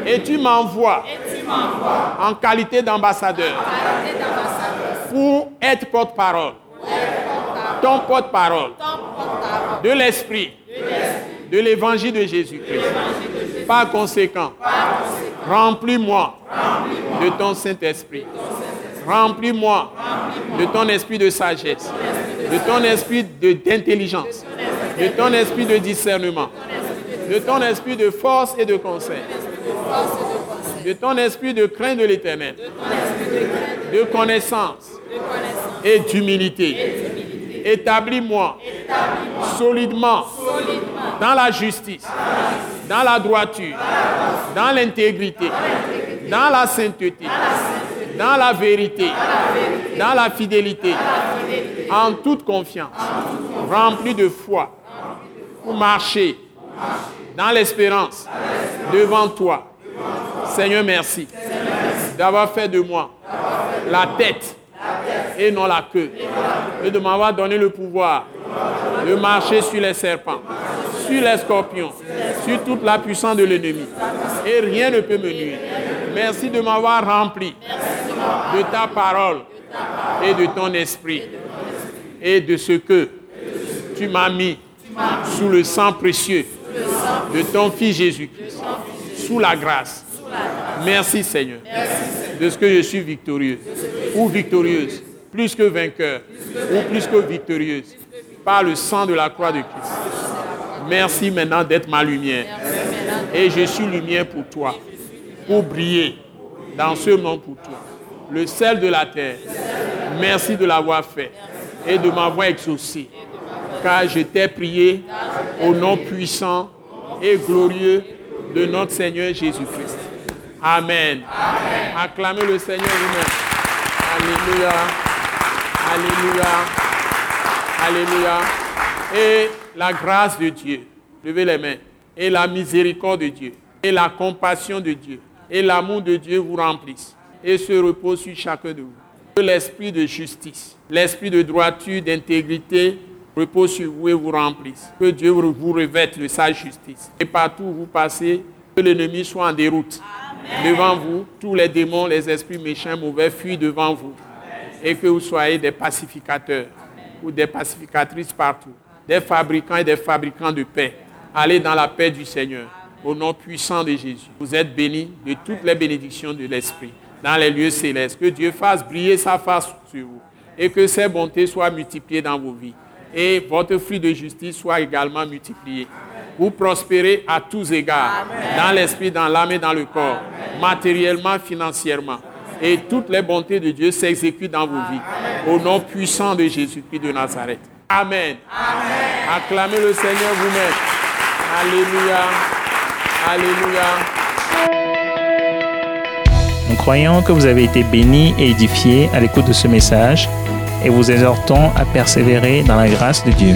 Et tu m'envoies en qualité d'ambassadeur pour être porte-parole. Ton porte-parole de l'esprit, de l'évangile de Jésus-Christ. Par conséquent, remplis-moi de ton Saint-Esprit. Remplis-moi de ton esprit de sagesse, de ton esprit d'intelligence, de ton esprit de discernement, de ton esprit de force et de conseil, de ton esprit de crainte de l'éternel, de connaissance et d'humilité. Établis-moi solidement dans la justice, dans la droiture, dans l'intégrité, dans la sainteté, dans la vérité, dans la fidélité, en toute confiance, rempli de foi, pour marcher dans l'espérance devant toi. Seigneur, merci d'avoir fait de moi la tête et non la queue, et de m'avoir donné le pouvoir de marcher sur les serpents, sur les scorpions, sur toute la puissance de l'ennemi. Et rien ne peut me nuire. Merci de m'avoir rempli de ta parole et de ton esprit et de ce que tu m'as mis sous le sang précieux de ton Fils Jésus-Christ, sous la grâce. Merci Seigneur de ce que je suis victorieux ou victorieuse, plus que vainqueur ou plus que victorieuse par le sang de la croix de Christ. Merci maintenant d'être ma lumière. Et je suis lumière pour toi, pour briller dans ce monde pour toi. Le sel de la terre, merci de l'avoir fait et de m'avoir exaucé. Car je t'ai prié au nom puissant et glorieux de notre Seigneur Jésus-Christ. Amen. Acclamez le Seigneur. Alléluia. Alléluia. Alléluia. Et la grâce de Dieu, levez les mains, et la miséricorde de Dieu, et la compassion de Dieu, et l'amour de Dieu vous remplissent et se repose sur chacun de vous. Que l'esprit de justice, l'esprit de droiture, d'intégrité repose sur vous et vous remplisse. Que Dieu vous revête de sa justice. Et partout où vous passez, que l'ennemi soit en déroute. Devant vous, tous les démons, les esprits méchants, mauvais fuient devant vous. Et que vous soyez des pacificateurs ou des pacificatrices partout. Des fabricants et des fabricants de paix. Allez dans la paix du Seigneur. Au nom puissant de Jésus. Vous êtes bénis de toutes les bénédictions de l'Esprit dans les lieux célestes. Que Dieu fasse briller sa face sur vous et que ses bontés soient multipliées dans vos vies. Et votre fruit de justice soit également multiplié. Vous prospérez à tous égards, dans l'esprit, dans l'âme et dans le corps, matériellement, financièrement. Et toutes les bontés de Dieu s'exécutent dans vos vies. Au nom puissant de Jésus-Christ de Nazareth. Amen. Acclamez le Seigneur vous-même. Alléluia. Alléluia. Nous croyons que vous avez été bénis et édifiés à l'écoute de ce message et vous exhortons à persévérer dans la grâce de Dieu.